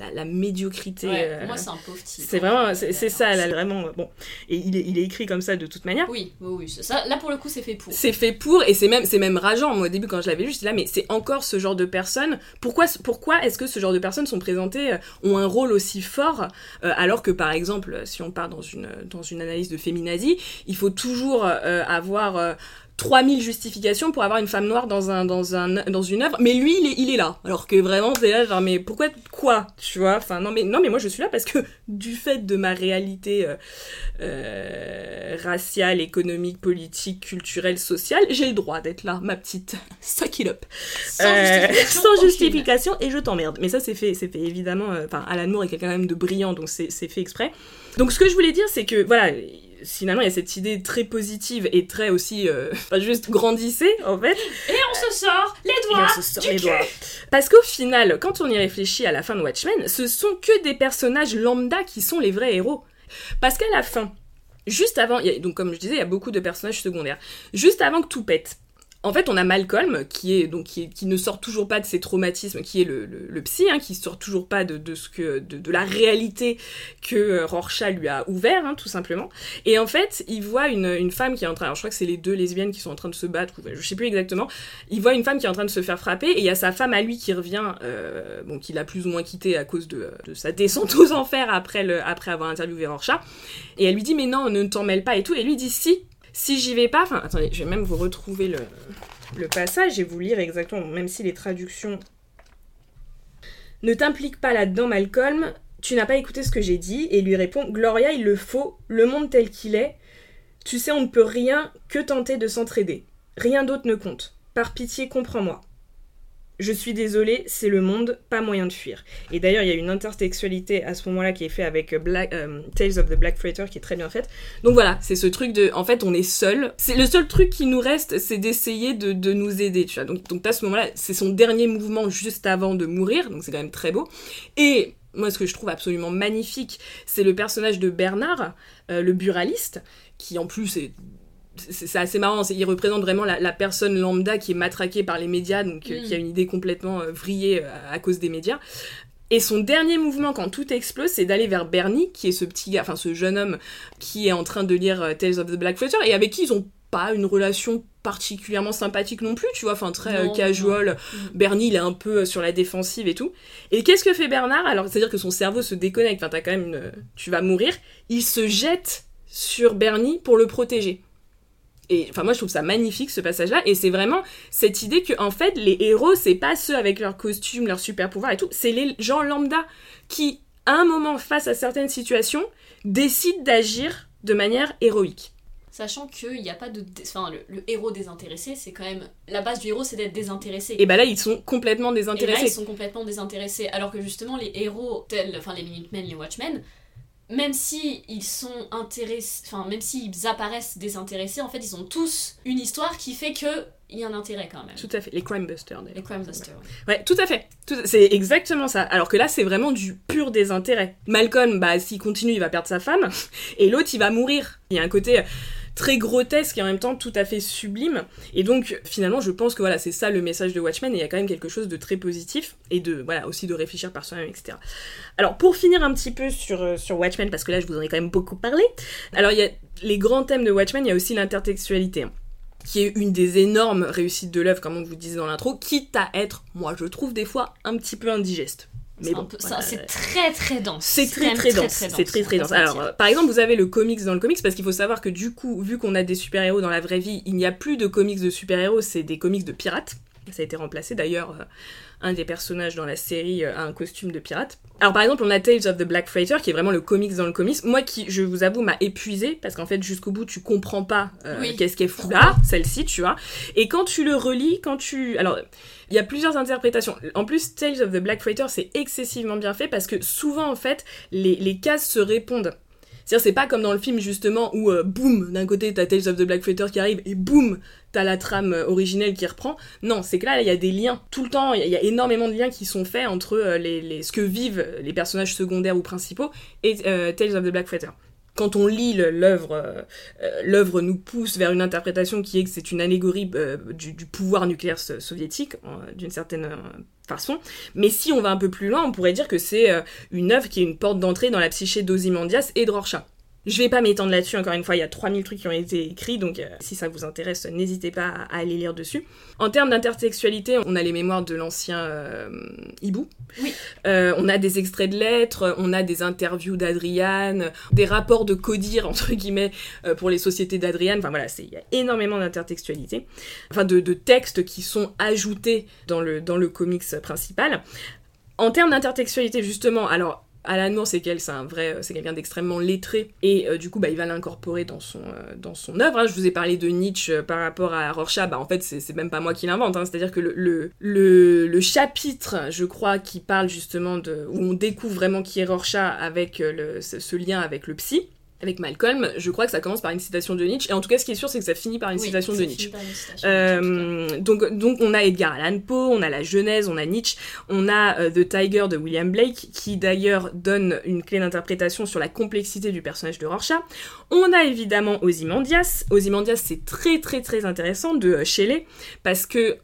euh, la, médiocrité. Ouais, moi, c'est un pauvre type. C'est vraiment, c'est ça, là, vraiment, bon. Et il est, il est écrit comme ça de toute manière. Oui, oui, oui. Ça, là, pour le coup, c'est fait pour. C'est fait pour, et c'est même, même rageant. Moi, au début, quand je l'avais vu, j'étais là, mais c'est encore ce genre de personne pourquoi, est-ce que ce genre de personnes sont présentées, euh, ont un rôle aussi fort, euh, alors que par exemple, si on part dans une, dans une analyse de féminazie, il faut toujours euh, avoir 3000 justifications pour avoir une femme noire dans, un, dans, un, dans une œuvre, mais lui, il est, il est là. Alors que vraiment, c'est là, genre, mais pourquoi, quoi Tu vois? Enfin, non mais, non, mais moi, je suis là parce que du fait de ma réalité euh, euh, raciale, économique, politique, culturelle, sociale, j'ai le droit d'être là, ma petite. Suck it up. Sans justification, sans justification, et je t'emmerde. Mais ça, c'est fait, c'est fait évidemment. euh, Enfin, Alan Moore est quelqu'un quand même de brillant, donc c'est c'est fait exprès. Donc, ce que je voulais dire, c'est que, voilà finalement il y a cette idée très positive et très aussi euh, enfin, juste grandissez en fait Et on se sort les doigts on se sort du les cul. doigts. Parce qu'au final, quand on y réfléchit à la fin de Watchmen, ce sont que des personnages lambda qui sont les vrais héros. Parce qu'à la fin, juste avant, il y a- donc comme je disais, il y a beaucoup de personnages secondaires. Juste avant que tout pète, en fait, on a Malcolm qui est donc qui, ne sort toujours pas de ses traumatismes, qui est le, le, le psy, hein, qui sort toujours pas de, de ce que de, de la réalité que euh, Rorschach lui a ouvert, hein, tout simplement. Et en fait, il voit une, une femme qui est en train, alors je crois que c'est les deux lesbiennes qui sont en train de se battre, ou je sais plus exactement. Il voit une femme qui est en train de se faire frapper, et il y a sa femme à lui qui revient, euh, bon, qu'il a plus ou moins quitté à cause de, de sa descente aux enfers après, le, après avoir interviewé Rorschach. Et elle lui dit, mais non, ne t'en mêle pas et tout. Et lui dit, si, si j'y vais pas, enfin, attendez, je vais même vous retrouver le, passage et vous lire exactement, même si les traductions ne t'impliquent pas là-dedans, Malcolm. Tu n'as pas écouté ce que j'ai dit et lui répond Gloria, il le faut, le monde tel qu'il est. Tu sais, on ne peut rien que tenter de s'entraider. Rien d'autre ne compte. Par pitié, comprends-moi. Je suis désolée, c'est le monde, pas moyen de fuir. Et d'ailleurs, il y a une intertextualité à ce moment-là qui est fait avec euh, euh, Tales of the Black Freighter qui est très bien faite. Donc voilà, c'est ce truc de, en fait, on est seul. C'est le seul truc qui nous reste, c'est d'essayer de, nous aider, donc à ce moment-là, c'est son dernier mouvement juste avant de mourir, donc c'est quand même très beau. Et moi, ce que je trouve absolument magnifique, c'est le personnage de Bernard, euh, le buraliste, qui en plus est c'est assez marrant, il représente vraiment la, la personne lambda qui est matraquée par les médias, donc euh, Mm. qui a une idée complètement euh, vrillée euh, à cause des médias. Et son dernier mouvement quand tout explose, c'est d'aller vers Bernie, qui est ce petit gars, enfin ce jeune homme qui est en train de lire Tales of the Black Flutter, et avec qui ils ont pas une relation particulièrement sympathique non plus, tu vois, enfin très Non, casual. non. Bernie, il est un peu sur la défensive et tout. Et qu'est-ce que fait Bernard? Alors, c'est-à-dire que son cerveau se déconnecte, enfin, t'as quand même une... Tu vas mourir. Il se jette sur Bernie pour le protéger. Et enfin, moi, je trouve ça magnifique, ce passage-là. Et c'est vraiment cette idée que, en fait, les héros, c'est pas ceux avec leurs costumes, leurs super pouvoirs et tout. C'est les gens lambda qui, à un moment, face à certaines situations, décident d'agir de manière héroïque. Sachant qu'il n'y a pas de. Enfin, le, le héros désintéressé, c'est quand même. La base du héros, c'est d'être désintéressé. Et bah là, ils sont complètement Et là, désintéressés. ils sont complètement désintéressés. Alors que justement, les héros, tels enfin, les Minutemen, les Watchmen, même si ils sont intéressés, enfin, même s'ils apparaissent désintéressés, en fait, ils ont tous une histoire qui fait que il y a un intérêt quand même. Tout à fait. Les crime busters, d'ailleurs. Les Crime Busters. ouais. Ouais, tout à fait. C'est exactement ça. Alors que là, c'est vraiment du pur désintérêt. Malcolm, bah, s'il continue, il va perdre sa femme. Et l'autre, il va mourir. Il y a un côté très grotesque et en même temps tout à fait sublime. Et donc, finalement, je pense que voilà, c'est ça le message de Watchmen. Et il y a quand même quelque chose de très positif. Et de, voilà, aussi de réfléchir par soi-même, etc. Alors, pour finir un petit peu sur, euh, sur Watchmen, parce que là, je vous en ai quand même beaucoup parlé. Alors, il y a les grands thèmes de Watchmen, il y a aussi l'intertextualité. qui est une des énormes réussites de l'œuvre, comme on vous disait dans l'intro, quitte à être, moi je trouve des fois, un petit peu indigeste. Mais C'est bon, voilà. très très dense. C'est très très dense. C'est très très dense. Alors, euh, par exemple, vous avez le comics dans le comics parce qu'il faut savoir que du coup, vu qu'on a des super-héros dans la vraie vie, il n'y a plus de comics de super-héros, c'est des comics de pirates. Ça a été remplacé d'ailleurs. euh, un des personnages dans la série euh, a un costume de pirate. Alors par exemple, on a Tales of the Black Freighter qui est vraiment le comics dans le comics. Moi qui, je vous avoue, m'a épuisé parce qu'en fait jusqu'au bout tu comprends pas euh, Oui. qu'est-ce fout là, celle-ci, tu vois. Et quand tu le relis, quand tu, alors il y a plusieurs interprétations. En plus, Tales of the Black Freighter, c'est excessivement bien fait parce que souvent, en fait, les, les cases se répondent. C'est-à-dire, c'est pas comme dans le film, justement, où, euh, boum, d'un côté, t'as Tales of the Black Freighter qui arrive, et boum, t'as la trame euh, originelle qui reprend. Non, c'est que là, il y a des liens. Tout le temps, il y, a- énormément de liens qui sont faits entre euh, les, les- ce que vivent les personnages secondaires ou principaux et euh, Tales of the Black Freighter. Quand on lit l'œuvre, euh, euh, l'œuvre nous pousse vers une interprétation qui est que c'est une allégorie euh, du, pouvoir nucléaire so- soviétique, d'une certaine façon. Mais si on va un peu plus loin, on pourrait dire que c'est une œuvre qui est une porte d'entrée dans la psyché d'Ozymandias et de Rorschach. Je vais pas m'étendre là-dessus, encore une fois, il y a 3000 trucs qui ont été écrits, donc euh, si ça vous intéresse, n'hésitez pas à, aller lire dessus. En termes d'intertextualité, on a les mémoires de l'ancien euh, hibou. Oui. Euh, on a des extraits de lettres, on a des interviews d'Adriane, des rapports de codir, entre guillemets, pour les sociétés d'Adriane. Enfin voilà, il y a énormément d'intertextualité. Enfin, de, de, textes qui sont ajoutés dans le, dans le comics principal. En termes d'intertextualité, justement, alors Alan Moore, c'est c'est un vrai, c'est quelqu'un d'extrêmement lettré et euh, du coup, bah, il va l'incorporer dans son euh, dans son œuvre. Hein. Je vous ai parlé de Nietzsche euh, par rapport à Rorschach. Bah, en fait, c'est même pas moi qui l'invente. Hein. C'est-à-dire que le, le, le, chapitre, je crois, qui parle justement de où on découvre vraiment qui est Rorschach avec ce lien avec le psy avec Malcolm, je crois que ça commence par une citation de Nietzsche. Et en tout cas, ce qui est sûr, c'est que ça finit par une citation de Nietzsche. Euh, donc, donc, on a Edgar Allan Poe, on a la Genèse, on a Nietzsche, on a euh, The Tiger de William Blake, qui d'ailleurs donne une clé d'interprétation sur la complexité du personnage de Rorschach. On a évidemment Ozymandias. Ozymandias, c'est très très très intéressant de euh, Shelley, parce que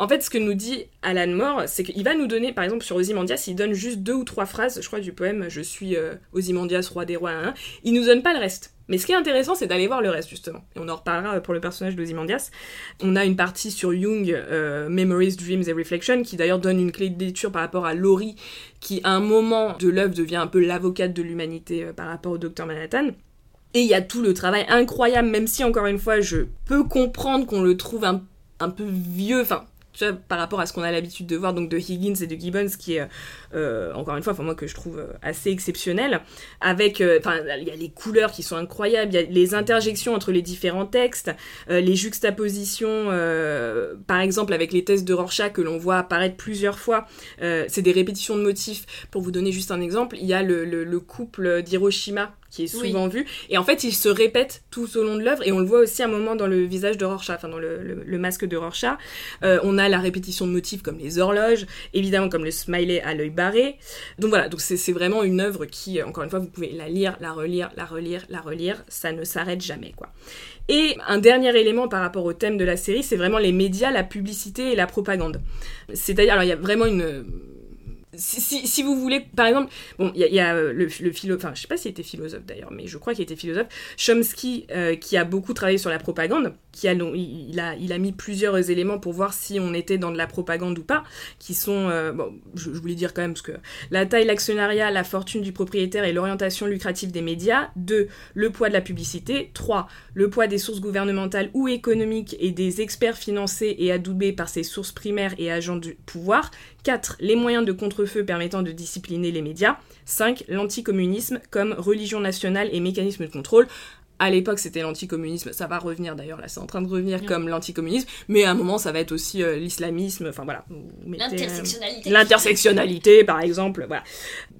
en fait, ce que nous dit Alan Moore, c'est qu'il va nous donner, par exemple, sur Ozymandias, il donne juste deux ou trois phrases, je crois, du poème Je suis euh, Ozymandias, roi des rois, hein, il nous donne pas le reste. Mais ce qui est intéressant, c'est d'aller voir le reste, justement. Et on en reparlera pour le personnage d'Ozymandias. On a une partie sur Jung, euh, Memories, Dreams et Reflection, qui d'ailleurs donne une clé de lecture par rapport à Laurie, qui à un moment de l'œuvre devient un peu l'avocate de l'humanité euh, par rapport au docteur Manhattan. Et il y a tout le travail incroyable, même si, encore une fois, je peux comprendre qu'on le trouve un, un peu vieux, enfin, par rapport à ce qu'on a l'habitude de voir donc de Higgins et de Gibbons, qui est euh, encore une fois, moi que je trouve euh, assez exceptionnel, avec, euh, enfin, il y a les couleurs qui sont incroyables, il y a les interjections entre les différents textes, les juxtapositions, par exemple avec les tests de Rorschach que l'on voit apparaître plusieurs fois, c'est des répétitions de motifs. Pour vous donner juste un exemple, il y a le couple d'Hiroshima qui est souvent vu. Et en fait, il se répète tout au long de l'œuvre. Et on le voit aussi un moment dans le visage de Rorschach, enfin dans le, le, masque de Rorschach. Euh, on a la répétition de motifs comme les horloges, évidemment comme le smiley à l'œil barré. Donc voilà, donc c'est vraiment une œuvre qui, encore une fois, vous pouvez la lire, la relire, la relire, la relire. Ça ne s'arrête jamais, quoi. Et un dernier élément par rapport au thème de la série, c'est vraiment les médias, la publicité et la propagande. C'est-à-dire, alors il y a vraiment une si, si, vous voulez, par exemple, bon, il y, a, euh, le, le philosophe, enfin, je sais pas s'il était philosophe d'ailleurs, mais je crois qu'il était philosophe, Chomsky, euh, qui a beaucoup travaillé sur la propagande, qui a, il, a, il a mis plusieurs éléments pour voir si on était dans de la propagande ou pas, qui sont, euh, bon, je, voulais dire quand même, parce que la taille, l'actionnariat, la fortune du propriétaire et l'orientation lucrative des médias, 2. Le poids de la publicité, 3. Le poids des sources gouvernementales ou économiques et des experts financés et adoubés par ces sources primaires et agents du pouvoir, 4. Les moyens de contre-feu permettant de discipliner les médias. 5. L'anticommunisme comme religion nationale et mécanisme de contrôle. À l'époque, c'était l'anticommunisme. Ça va revenir d'ailleurs, là, c'est en train de revenir comme l'anticommunisme. Mais à un moment, ça va être aussi euh, l'islamisme. Enfin voilà. L'intersectionnalité. L'intersectionnalité, par exemple. Voilà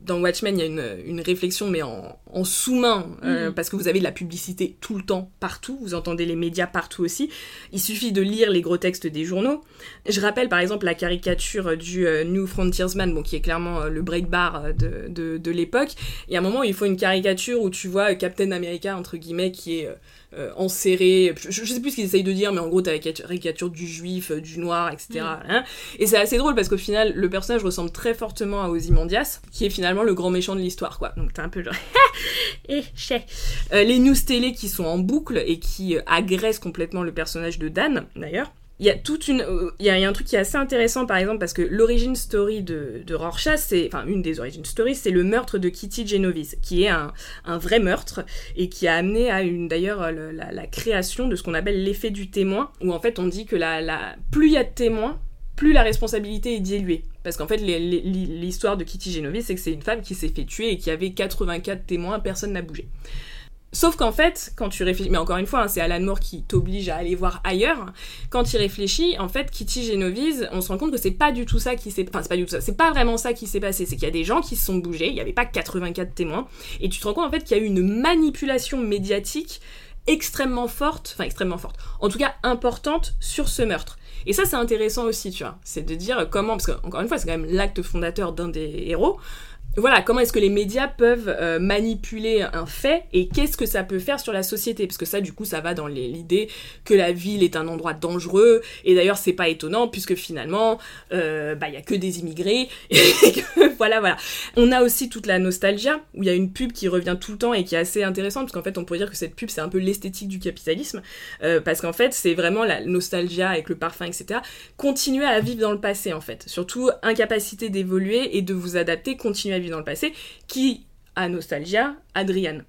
dans Watchmen, il y a une, une réflexion, mais en, en sous-main, euh, mm. parce que vous avez de la publicité tout le temps, partout, vous entendez les médias partout aussi. Il suffit de lire les gros textes des journaux. Je rappelle par exemple la caricature du euh, New Frontiersman, bon, qui est clairement euh, le break-bar de, de, de l'époque. Et à un moment, il faut une caricature où tu vois Captain America, entre guillemets, qui est enserré. Je, je, sais plus ce qu'ils essayent de dire, mais en gros, t'as la caricature du juif, du noir, etc. Mm. Hein. Et c'est assez drôle parce qu'au final, le personnage ressemble très fortement à Ozymandias, qui est finalement le grand méchant de l'histoire, quoi. Donc t'es un peu genre. euh, Les news télé qui sont en boucle et qui agressent complètement le personnage de Dan, d'ailleurs il y a toute une il y, a un truc qui est assez intéressant par exemple parce que l'origine story de, de Rorschach c'est enfin une des origines stories c'est le meurtre de Kitty Genovese qui est un, vrai meurtre et qui a amené à une d'ailleurs la, création de ce qu'on appelle l'effet du témoin où en fait on dit que la plus il y a de témoins plus la responsabilité est diluée. Parce qu'en fait, l'histoire de Kitty Genovese, c'est que c'est une femme qui s'est fait tuer et qui avait 84 témoins, personne n'a bougé. Sauf qu'en fait, quand tu réfléchis, mais encore une fois, hein, c'est Alan Moore qui t'oblige à aller voir ailleurs. Quand il réfléchit, en fait, Kitty Genovese, on se rend compte que c'est pas du tout ça qui s'est, enfin c'est pas du tout ça, c'est pas vraiment ça qui s'est passé. C'est qu'il y a des gens qui se sont bougés, il y avait pas 84 témoins, et tu te rends compte en fait qu'il y a eu une manipulation médiatique extrêmement forte, enfin extrêmement forte, en tout cas importante sur ce meurtre. Et ça c'est intéressant aussi, tu vois, c'est de dire comment, parce que encore une fois c'est quand même l'acte fondateur d'un des héros. Voilà, comment est-ce que les médias peuvent euh, manipuler un fait et qu'est-ce que ça peut faire sur la société? Parce que ça, du coup, ça va dans l'idée que la ville est un endroit dangereux. Et d'ailleurs, c'est pas étonnant puisque finalement, euh, bah, il y a que des immigrés voilà, voilà. On a aussi toute la nostalgia, où il y a une pub qui revient tout le temps et qui est assez intéressante, parce qu'en fait, on pourrait dire que cette pub, c'est un peu l'esthétique du capitalisme, euh, parce qu'en fait, c'est vraiment la nostalgia avec le parfum, etc. Continuer à vivre dans le passé, en fait. Surtout, incapacité d'évoluer et de vous adapter, continuer à vivre dans le passé, qui a nostalgia, Adrian.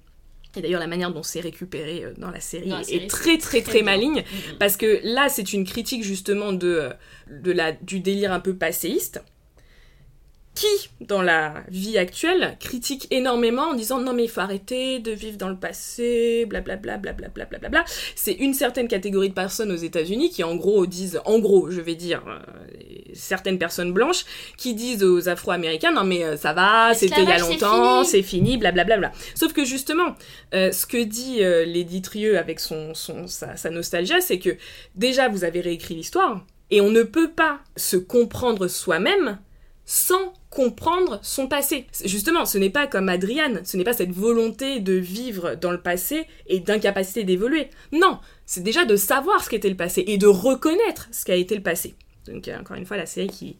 Et d'ailleurs, la manière dont c'est récupéré euh, dans la série, Dans la est très, très, très, maligne. Mhm. Parce que là, c'est une critique justement de, de la, du délire un peu passéiste, qui, dans la vie actuelle, critique énormément en disant non mais il faut arrêter de vivre dans le passé, blablabla, blablabla, blablabla. C'est une certaine catégorie de personnes aux États-Unis qui en gros disent, en gros, je vais dire, euh, certaines personnes blanches qui disent aux Afro-Américains non mais euh, ça va, c'était il y a longtemps, c'est fini, blablabla. Sauf que justement, euh, ce que dit euh, Lady Trieux avec son, son, sa, sa nostalgie, c'est que déjà vous avez réécrit l'histoire et on ne peut pas se comprendre soi-même sans comprendre son passé. Justement, ce n'est pas comme Adriane, ce n'est pas cette volonté de vivre dans le passé et d'incapacité d'évoluer. Non, c'est déjà de savoir ce qu'était le passé et de reconnaître ce qu'a été le passé. Donc euh, encore une fois, la série qui,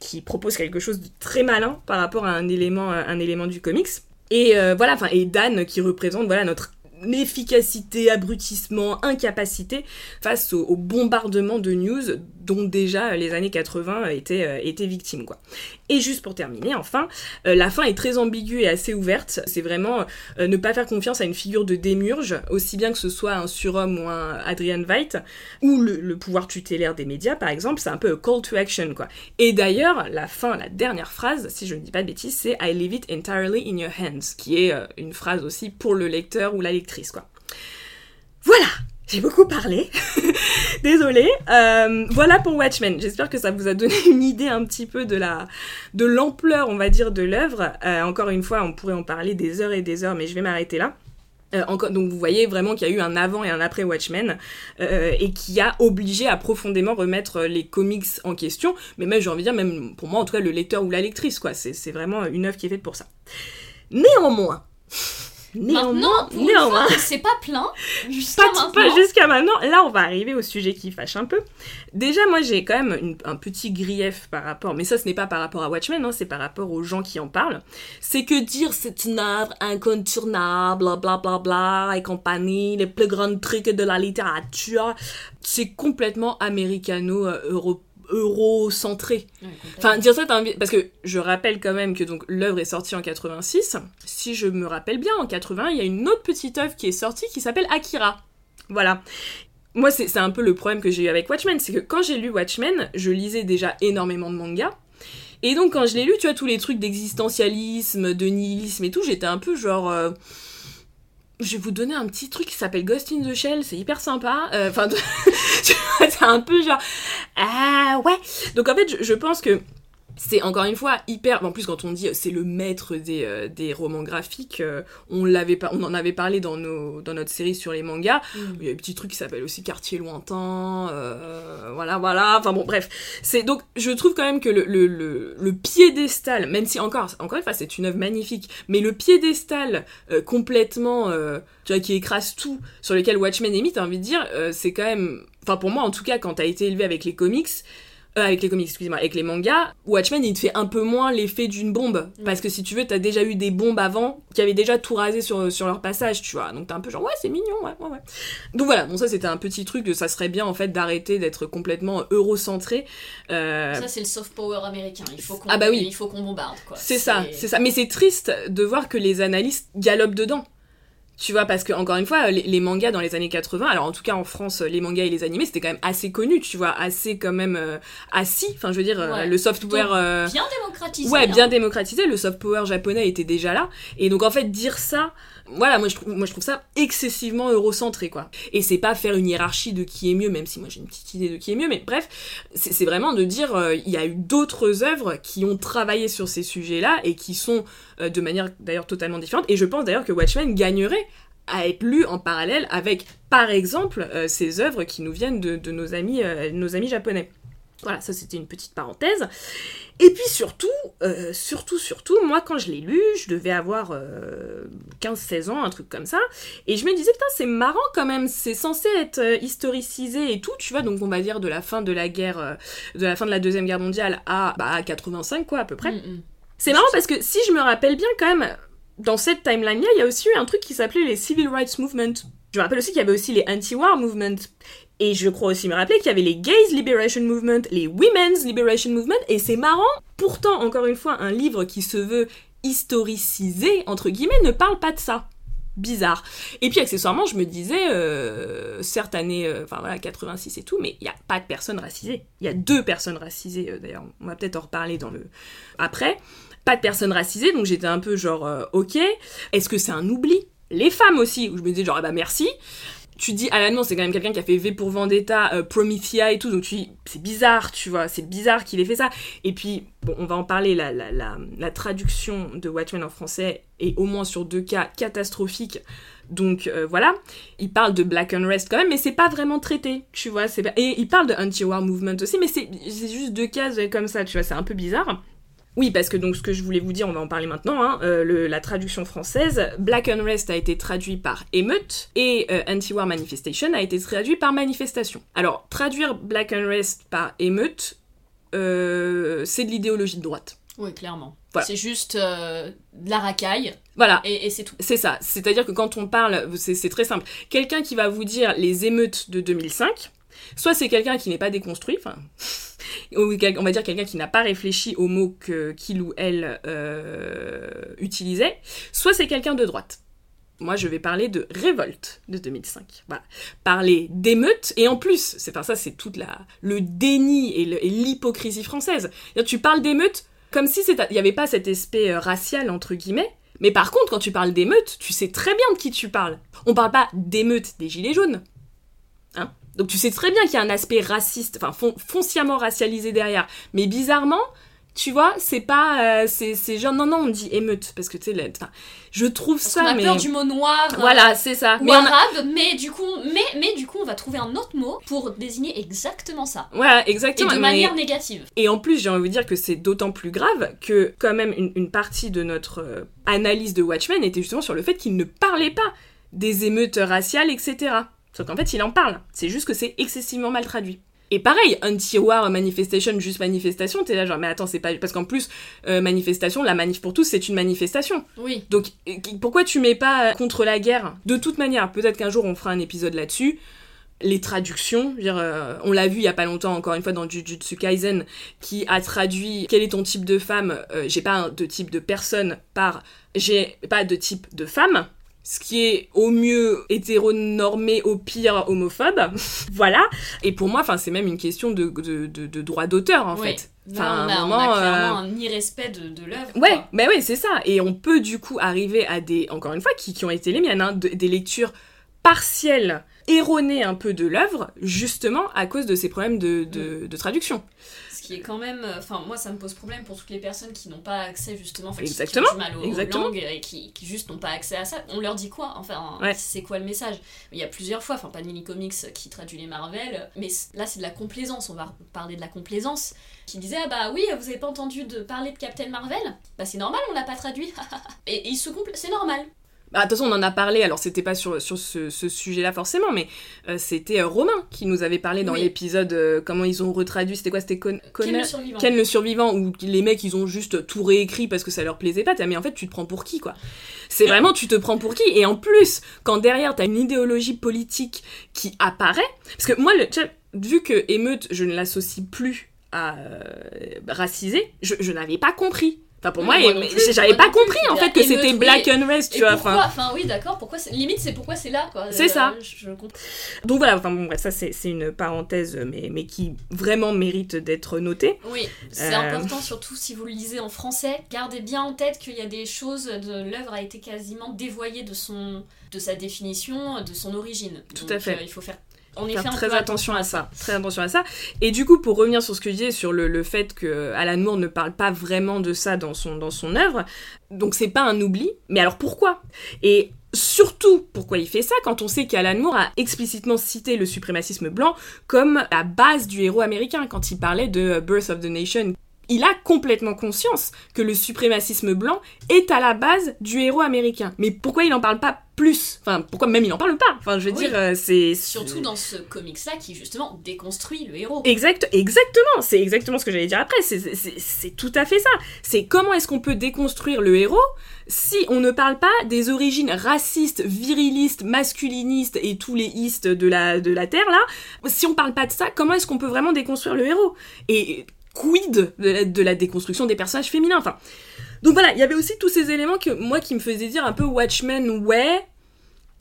qui propose quelque chose de très malin par rapport à un élément, un élément du comics. Et euh, voilà, enfin, et Dan qui représente voilà notre efficacité, abrutissement, incapacité face au bombardement de news dont déjà euh, les années 80 étaient, euh, étaient victimes quoi. Et juste pour terminer, enfin, euh, la fin est très ambiguë et assez ouverte. C'est vraiment euh, ne pas faire confiance à une figure de démurge, aussi bien que ce soit un surhomme ou un Adrian Veidt, ou le, pouvoir tutélaire des médias par exemple, c'est un peu call to action quoi. Et d'ailleurs, la fin, la dernière phrase, si je ne dis pas de bêtises, c'est I leave it entirely in your hands, qui est euh, une phrase aussi pour le lecteur ou la lectrice quoi. Voilà, j'ai beaucoup parlé. Désolée. Euh, voilà pour Watchmen. J'espère que ça vous a donné une idée un petit peu de la de l'ampleur, on va dire, de l'œuvre. Euh, encore une fois, on pourrait en parler des heures et des heures, mais je vais m'arrêter là. Euh, donc vous voyez vraiment qu'il y a eu un avant et un après Watchmen et qui a obligé à profondément remettre les comics en question. Mais même, j'ai envie de dire, même pour moi, en tout cas, le lecteur ou la lectrice, quoi. C'est vraiment une œuvre qui est faite pour ça. Néanmoins, néanmoins, néanmoins, c'est pas plein. Jusqu'à pas, maintenant. pas jusqu'à maintenant. Là, on va arriver au sujet qui fâche un peu. Déjà, moi, j'ai quand même une- un petit grief par rapport, mais ça, ce n'est pas par rapport à Watchmen, hein, c'est par rapport aux gens qui en parlent. C'est que dire c'est une œuvre incontournable, bla bla bla et compagnie, les plus grands trucs de la littérature, c'est complètement américano-euro euro-centré. Ouais, complètement. Enfin, dire ça, parce que je rappelle quand même que donc l'œuvre est sortie en 86. Si je me rappelle bien, en 80, il y a une autre petite œuvre qui est sortie qui s'appelle Akira. Voilà. Moi, c'est un peu le problème que j'ai eu avec Watchmen, c'est que quand j'ai lu Watchmen, je lisais déjà énormément de mangas. Et donc, quand je l'ai lu, tu vois, tous les trucs d'existentialisme, de nihilisme et tout, j'étais un peu genre. euh, je vais vous donner un petit truc qui s'appelle Ghost in the Shell, c'est hyper sympa. Euh, Enfin, vois, c'est un peu genre. Ah ouais! Donc en fait, je pense que c'est encore une fois hyper. En plus, quand on dit c'est le maître des, euh, des romans graphiques, euh, on, l'avait pas, on en avait parlé dans, nos, dans notre série sur les mangas. Mm. Il y a un petit truc qui s'appelle aussi Quartier Lointain. euh, voilà, voilà. Enfin bon, bref. C'est donc, je trouve quand même que le, le, le, le piédestal, même si encore, encore une fois, c'est une œuvre magnifique, mais le piédestal euh, complètement. euh, tu vois, qui écrase tout, sur lequel Watchmen est mis, t'as envie de dire, euh, c'est quand même. Enfin, pour moi, en tout cas, quand t'as été élevé avec les comics, euh, avec les comics, excusez-moi, avec les mangas, Watchmen, il te fait un peu moins l'effet d'une bombe. Mm. Parce que si tu veux, t'as déjà eu des bombes avant qui avaient déjà tout rasé sur, sur leur passage, tu vois. Donc t'es un peu genre, ouais, c'est mignon, ouais, ouais, ouais. Donc voilà, bon, ça c'était un petit truc de ça serait bien en fait d'arrêter d'être complètement eurocentré. Euh, Ça, c'est le soft power américain. Il faut qu'on Ah bah oui. il faut qu'on bombarde, quoi. c'est ça, c'est ça. Mais c'est triste de voir que les analystes galopent dedans. Tu vois, parce que, encore une fois, les, les mangas dans les années 80, alors en tout cas en France, les mangas et les animés, c'était quand même assez connu, tu vois, assez quand même euh, assis. Enfin, je veux dire, euh, Ouais. le software. euh, Bien démocratisé. Ouais, hein. bien démocratisé, le soft power japonais était déjà là. Et donc en fait, dire ça, voilà, moi je trouve, moi, je trouve ça excessivement eurocentré, quoi. Et c'est pas faire une hiérarchie de qui est mieux, même si moi j'ai une petite idée de qui est mieux, mais bref, c'est vraiment de dire, euh, il y a eu d'autres œuvres qui ont travaillé sur ces sujets-là et qui sont euh, de manière d'ailleurs totalement différente. Et je pense d'ailleurs que Watchmen gagnerait à être lu en parallèle avec, par exemple, euh, ces œuvres qui nous viennent de, de nos, amis, euh, nos amis japonais. Voilà, ça c'était une petite parenthèse. Et puis surtout, euh, surtout, surtout, moi quand je l'ai lu, je devais avoir euh, 15-16 ans, un truc comme ça, et je me disais, putain, c'est marrant quand même, c'est censé être historicisé et tout, tu vois, donc on va dire de la fin de la guerre, de la fin de la Deuxième Guerre mondiale à, bah, à 85, quoi, à peu près. Mm, mm. C'est marrant parce que si je me rappelle bien quand même, dans cette timeline-là, il y a aussi eu un truc qui s'appelait les Civil Rights Movement. Je me rappelle aussi qu'il y avait aussi les Anti-War Movement. Et je crois aussi me rappeler qu'il y avait les Gays Liberation Movement, les Women's Liberation Movement. Et c'est marrant, pourtant, encore une fois, un livre qui se veut historicisé, entre guillemets, ne parle pas de ça bizarre. Et puis accessoirement, je me disais, euh, certes euh, enfin voilà, 86 et tout, mais il n'y a pas de personnes racisées. Il y a deux personnes racisées, euh, d'ailleurs, on va peut-être en reparler dans le... après. Pas de personnes racisées, donc j'étais un peu genre, euh, ok, est-ce que c'est un oubli? Les femmes aussi, où je me disais genre, ah bah merci tu dis Alan c'est quand même quelqu'un qui a fait V pour Vendetta, euh, Promethea et tout, donc tu dis c'est bizarre, tu vois, c'est bizarre qu'il ait fait ça. Et puis, bon, on va en parler, la, la, la, la traduction de Watchmen en français est au moins sur deux cas catastrophique. Donc euh, voilà, il parle de Black Unrest quand même, mais c'est pas vraiment traité, tu vois. c'est Et il parle de Anti-War Movement aussi, mais c'est juste deux cases comme ça, tu vois, c'est un peu bizarre. Oui, parce que donc ce que je voulais vous dire, on va en parler maintenant, hein, euh, le, la traduction française, Black Unrest a été traduit par émeute et euh, Anti-War Manifestation a été traduit par manifestation. Alors, traduire Black Unrest par émeute, euh, c'est de l'idéologie de droite. Oui, clairement. Voilà. C'est juste euh, de la racaille Voilà, et, et c'est tout. c'est ça. C'est-à-dire que quand on parle, c'est c'est très simple. Quelqu'un qui va vous dire les émeutes de 2005, soit c'est quelqu'un qui n'est pas déconstruit, enfin, on va dire quelqu'un qui n'a pas réfléchi aux mots qu'il ou elle euh, utilisait, soit c'est quelqu'un de droite. Moi, je vais parler de révolte de 2005. Voilà. Parler d'émeute, et en plus, c'est ça, c'est toute la le déni et l'hypocrisie française. Tu parles d'émeute comme si il n'y avait pas cet aspect euh, racial entre guillemets. Mais par contre, quand tu parles d'émeute, tu sais très bien de qui tu parles. On parle pas d'émeute des gilets jaunes. Hein Donc tu sais très bien qu'il y a un aspect raciste, enfin fon- foncièrement racialisé derrière. Mais bizarrement, tu vois, c'est pas, euh, c'est genre non non on dit émeute parce que tu sais, je trouve Parce ça qu'on a mais peur du mot noir. euh, voilà c'est ça. Ou Mais on a- arabe, mais du coup, mais, mais du coup, on va trouver un autre mot pour désigner exactement ça. Voilà Et exactement. de mais- manière négative. Et en plus, j'ai envie de dire que c'est d'autant plus grave que quand même une, une partie de notre euh, analyse de Watchmen était justement sur le fait qu'il ne parlait pas des émeutes raciales, etc. Sauf qu'en fait, il en parle. C'est juste que c'est excessivement mal traduit. Et pareil, anti-war, manifestation, juste manifestation, t'es là genre, mais attends, c'est pas... Parce qu'en plus, euh, manifestation, la manif pour tous, c'est une manifestation. Oui. Donc, pourquoi tu mets pas contre la guerre? De toute manière, peut-être qu'un jour on fera un épisode là-dessus. Les traductions, dire, euh, on l'a vu il y a pas longtemps, encore une fois, dans Jujutsu Kaisen, qui a traduit quel est ton type de femme? Euh, J'ai pas de type de personne par j'ai pas de type de femme. Ce qui est au mieux hétéronormé, au pire homophobe. voilà. Et pour moi, enfin, c'est même une question de, de, de, de droit d'auteur, en Oui. fait. Enfin, on, à a, un on a clairement euh, un irrespect de, de l'œuvre. Ouais, quoi. bah ouais, c'est ça. Et on peut du coup arriver à des, encore une fois, qui, qui ont été les miennes, hein, de- des lectures partielles, erronées un peu de l'œuvre, justement à cause de ces problèmes de, de, de traduction. Qui est quand même. euh, Enfin, moi, ça me pose problème pour toutes les personnes qui n'ont pas accès, justement. Qui- Exactement, Qui, ont du mal aux, exactement. langues et qui, qui juste n'ont pas accès à ça. On leur dit quoi Enfin, Ouais. c'est quoi le message? Il y a plusieurs fois, enfin, Panini Comics qui traduit les Marvel, mais là, c'est de la complaisance. On va parler de la complaisance. Qui disait Ah bah oui, vous avez pas entendu de parler de Captain Marvel? Bah, c'est normal, on l'a pas traduit. et, et ils se C'est normal. Bah, de toute façon, on en a parlé, alors c'était pas sur, sur ce, ce sujet-là forcément, mais euh, c'était euh, Romain qui nous avait parlé dans Oui. l'épisode euh, comment ils ont retraduit, c'était quoi C'était Con- Quel Connor le survivant Ken le survivant, où les mecs ils ont juste tout réécrit parce que ça leur plaisait pas, mais en fait tu te prends pour qui quoi? C'est vraiment tu te prends pour qui? Et en plus, quand derrière t'as une idéologie politique qui apparaît, parce que moi, le, vu que émeute, je ne l'associe plus à je, je n'avais pas compris. Enfin pour Oui, moi, j'avais pas plus. compris en fait que c'était. Black Unrest, tu Et vois. pourquoi Enfin, oui, d'accord. Pourquoi Limite, c'est pourquoi c'est là, quoi. C'est ça. Je, je comprends. donc voilà, enfin bon, bref, ça c'est c'est une parenthèse, mais, mais qui vraiment mérite d'être notée. Oui, c'est Euh. important, surtout si vous le lisez en français. Gardez bien en tête qu'il y a des choses de l'œuvre a été quasiment dévoyée de son, de sa définition, de son origine. Tout Donc, à fait. euh, il faut faire, en faire un très attention à ça. Très attention à ça. Et du coup, pour revenir sur ce que je disais sur le, le fait que Alan Moore ne parle pas vraiment de ça dans son, dans son œuvre, donc c'est pas un oubli. Mais alors pourquoi? Et surtout, pourquoi il fait ça quand on sait qu'Alan Moore a explicitement cité le suprémacisme blanc comme la base du héros américain quand il parlait de Birth of the Nation? Il a complètement conscience que le suprémacisme blanc est à la base du héros américain. Mais pourquoi il n'en parle pas plus? Enfin, pourquoi même il n'en parle pas? Enfin, je veux Oui. dire, euh, c'est... Surtout dans ce comics-là qui justement déconstruit le héros. Exact, exactement, c'est exactement ce que j'allais dire après, c'est- tout à fait ça. C'est comment est-ce qu'on peut déconstruire le héros si on ne parle pas des origines racistes, virilistes, masculinistes et tous les istes de la, de la Terre là? Si on parle pas de ça, comment est-ce qu'on peut vraiment déconstruire le héros? Et quid de la, déconstruction des personnages féminins Enfin, donc voilà, il y avait aussi tous ces éléments que moi qui me faisaient dire un peu Watchmen, ouais,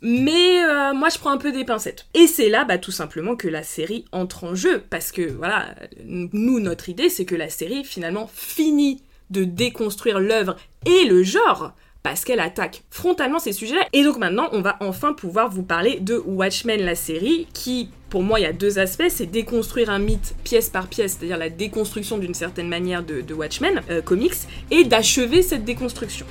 mais euh, moi, je prends un peu des pincettes. Et c'est là, bah, tout simplement, que la série entre en jeu. Parce que, voilà, nous, notre idée, c'est que la série, finalement, finit de déconstruire l'œuvre et le genre. Parce qu'elle attaque frontalement ces sujets-là. Et donc maintenant, on va enfin pouvoir vous parler de Watchmen, la série, qui, pour moi, il y a deux aspects. C'est déconstruire un mythe pièce par pièce, c'est-à-dire la déconstruction d'une certaine manière de, Watchmen, euh, comics, et d'achever cette déconstruction.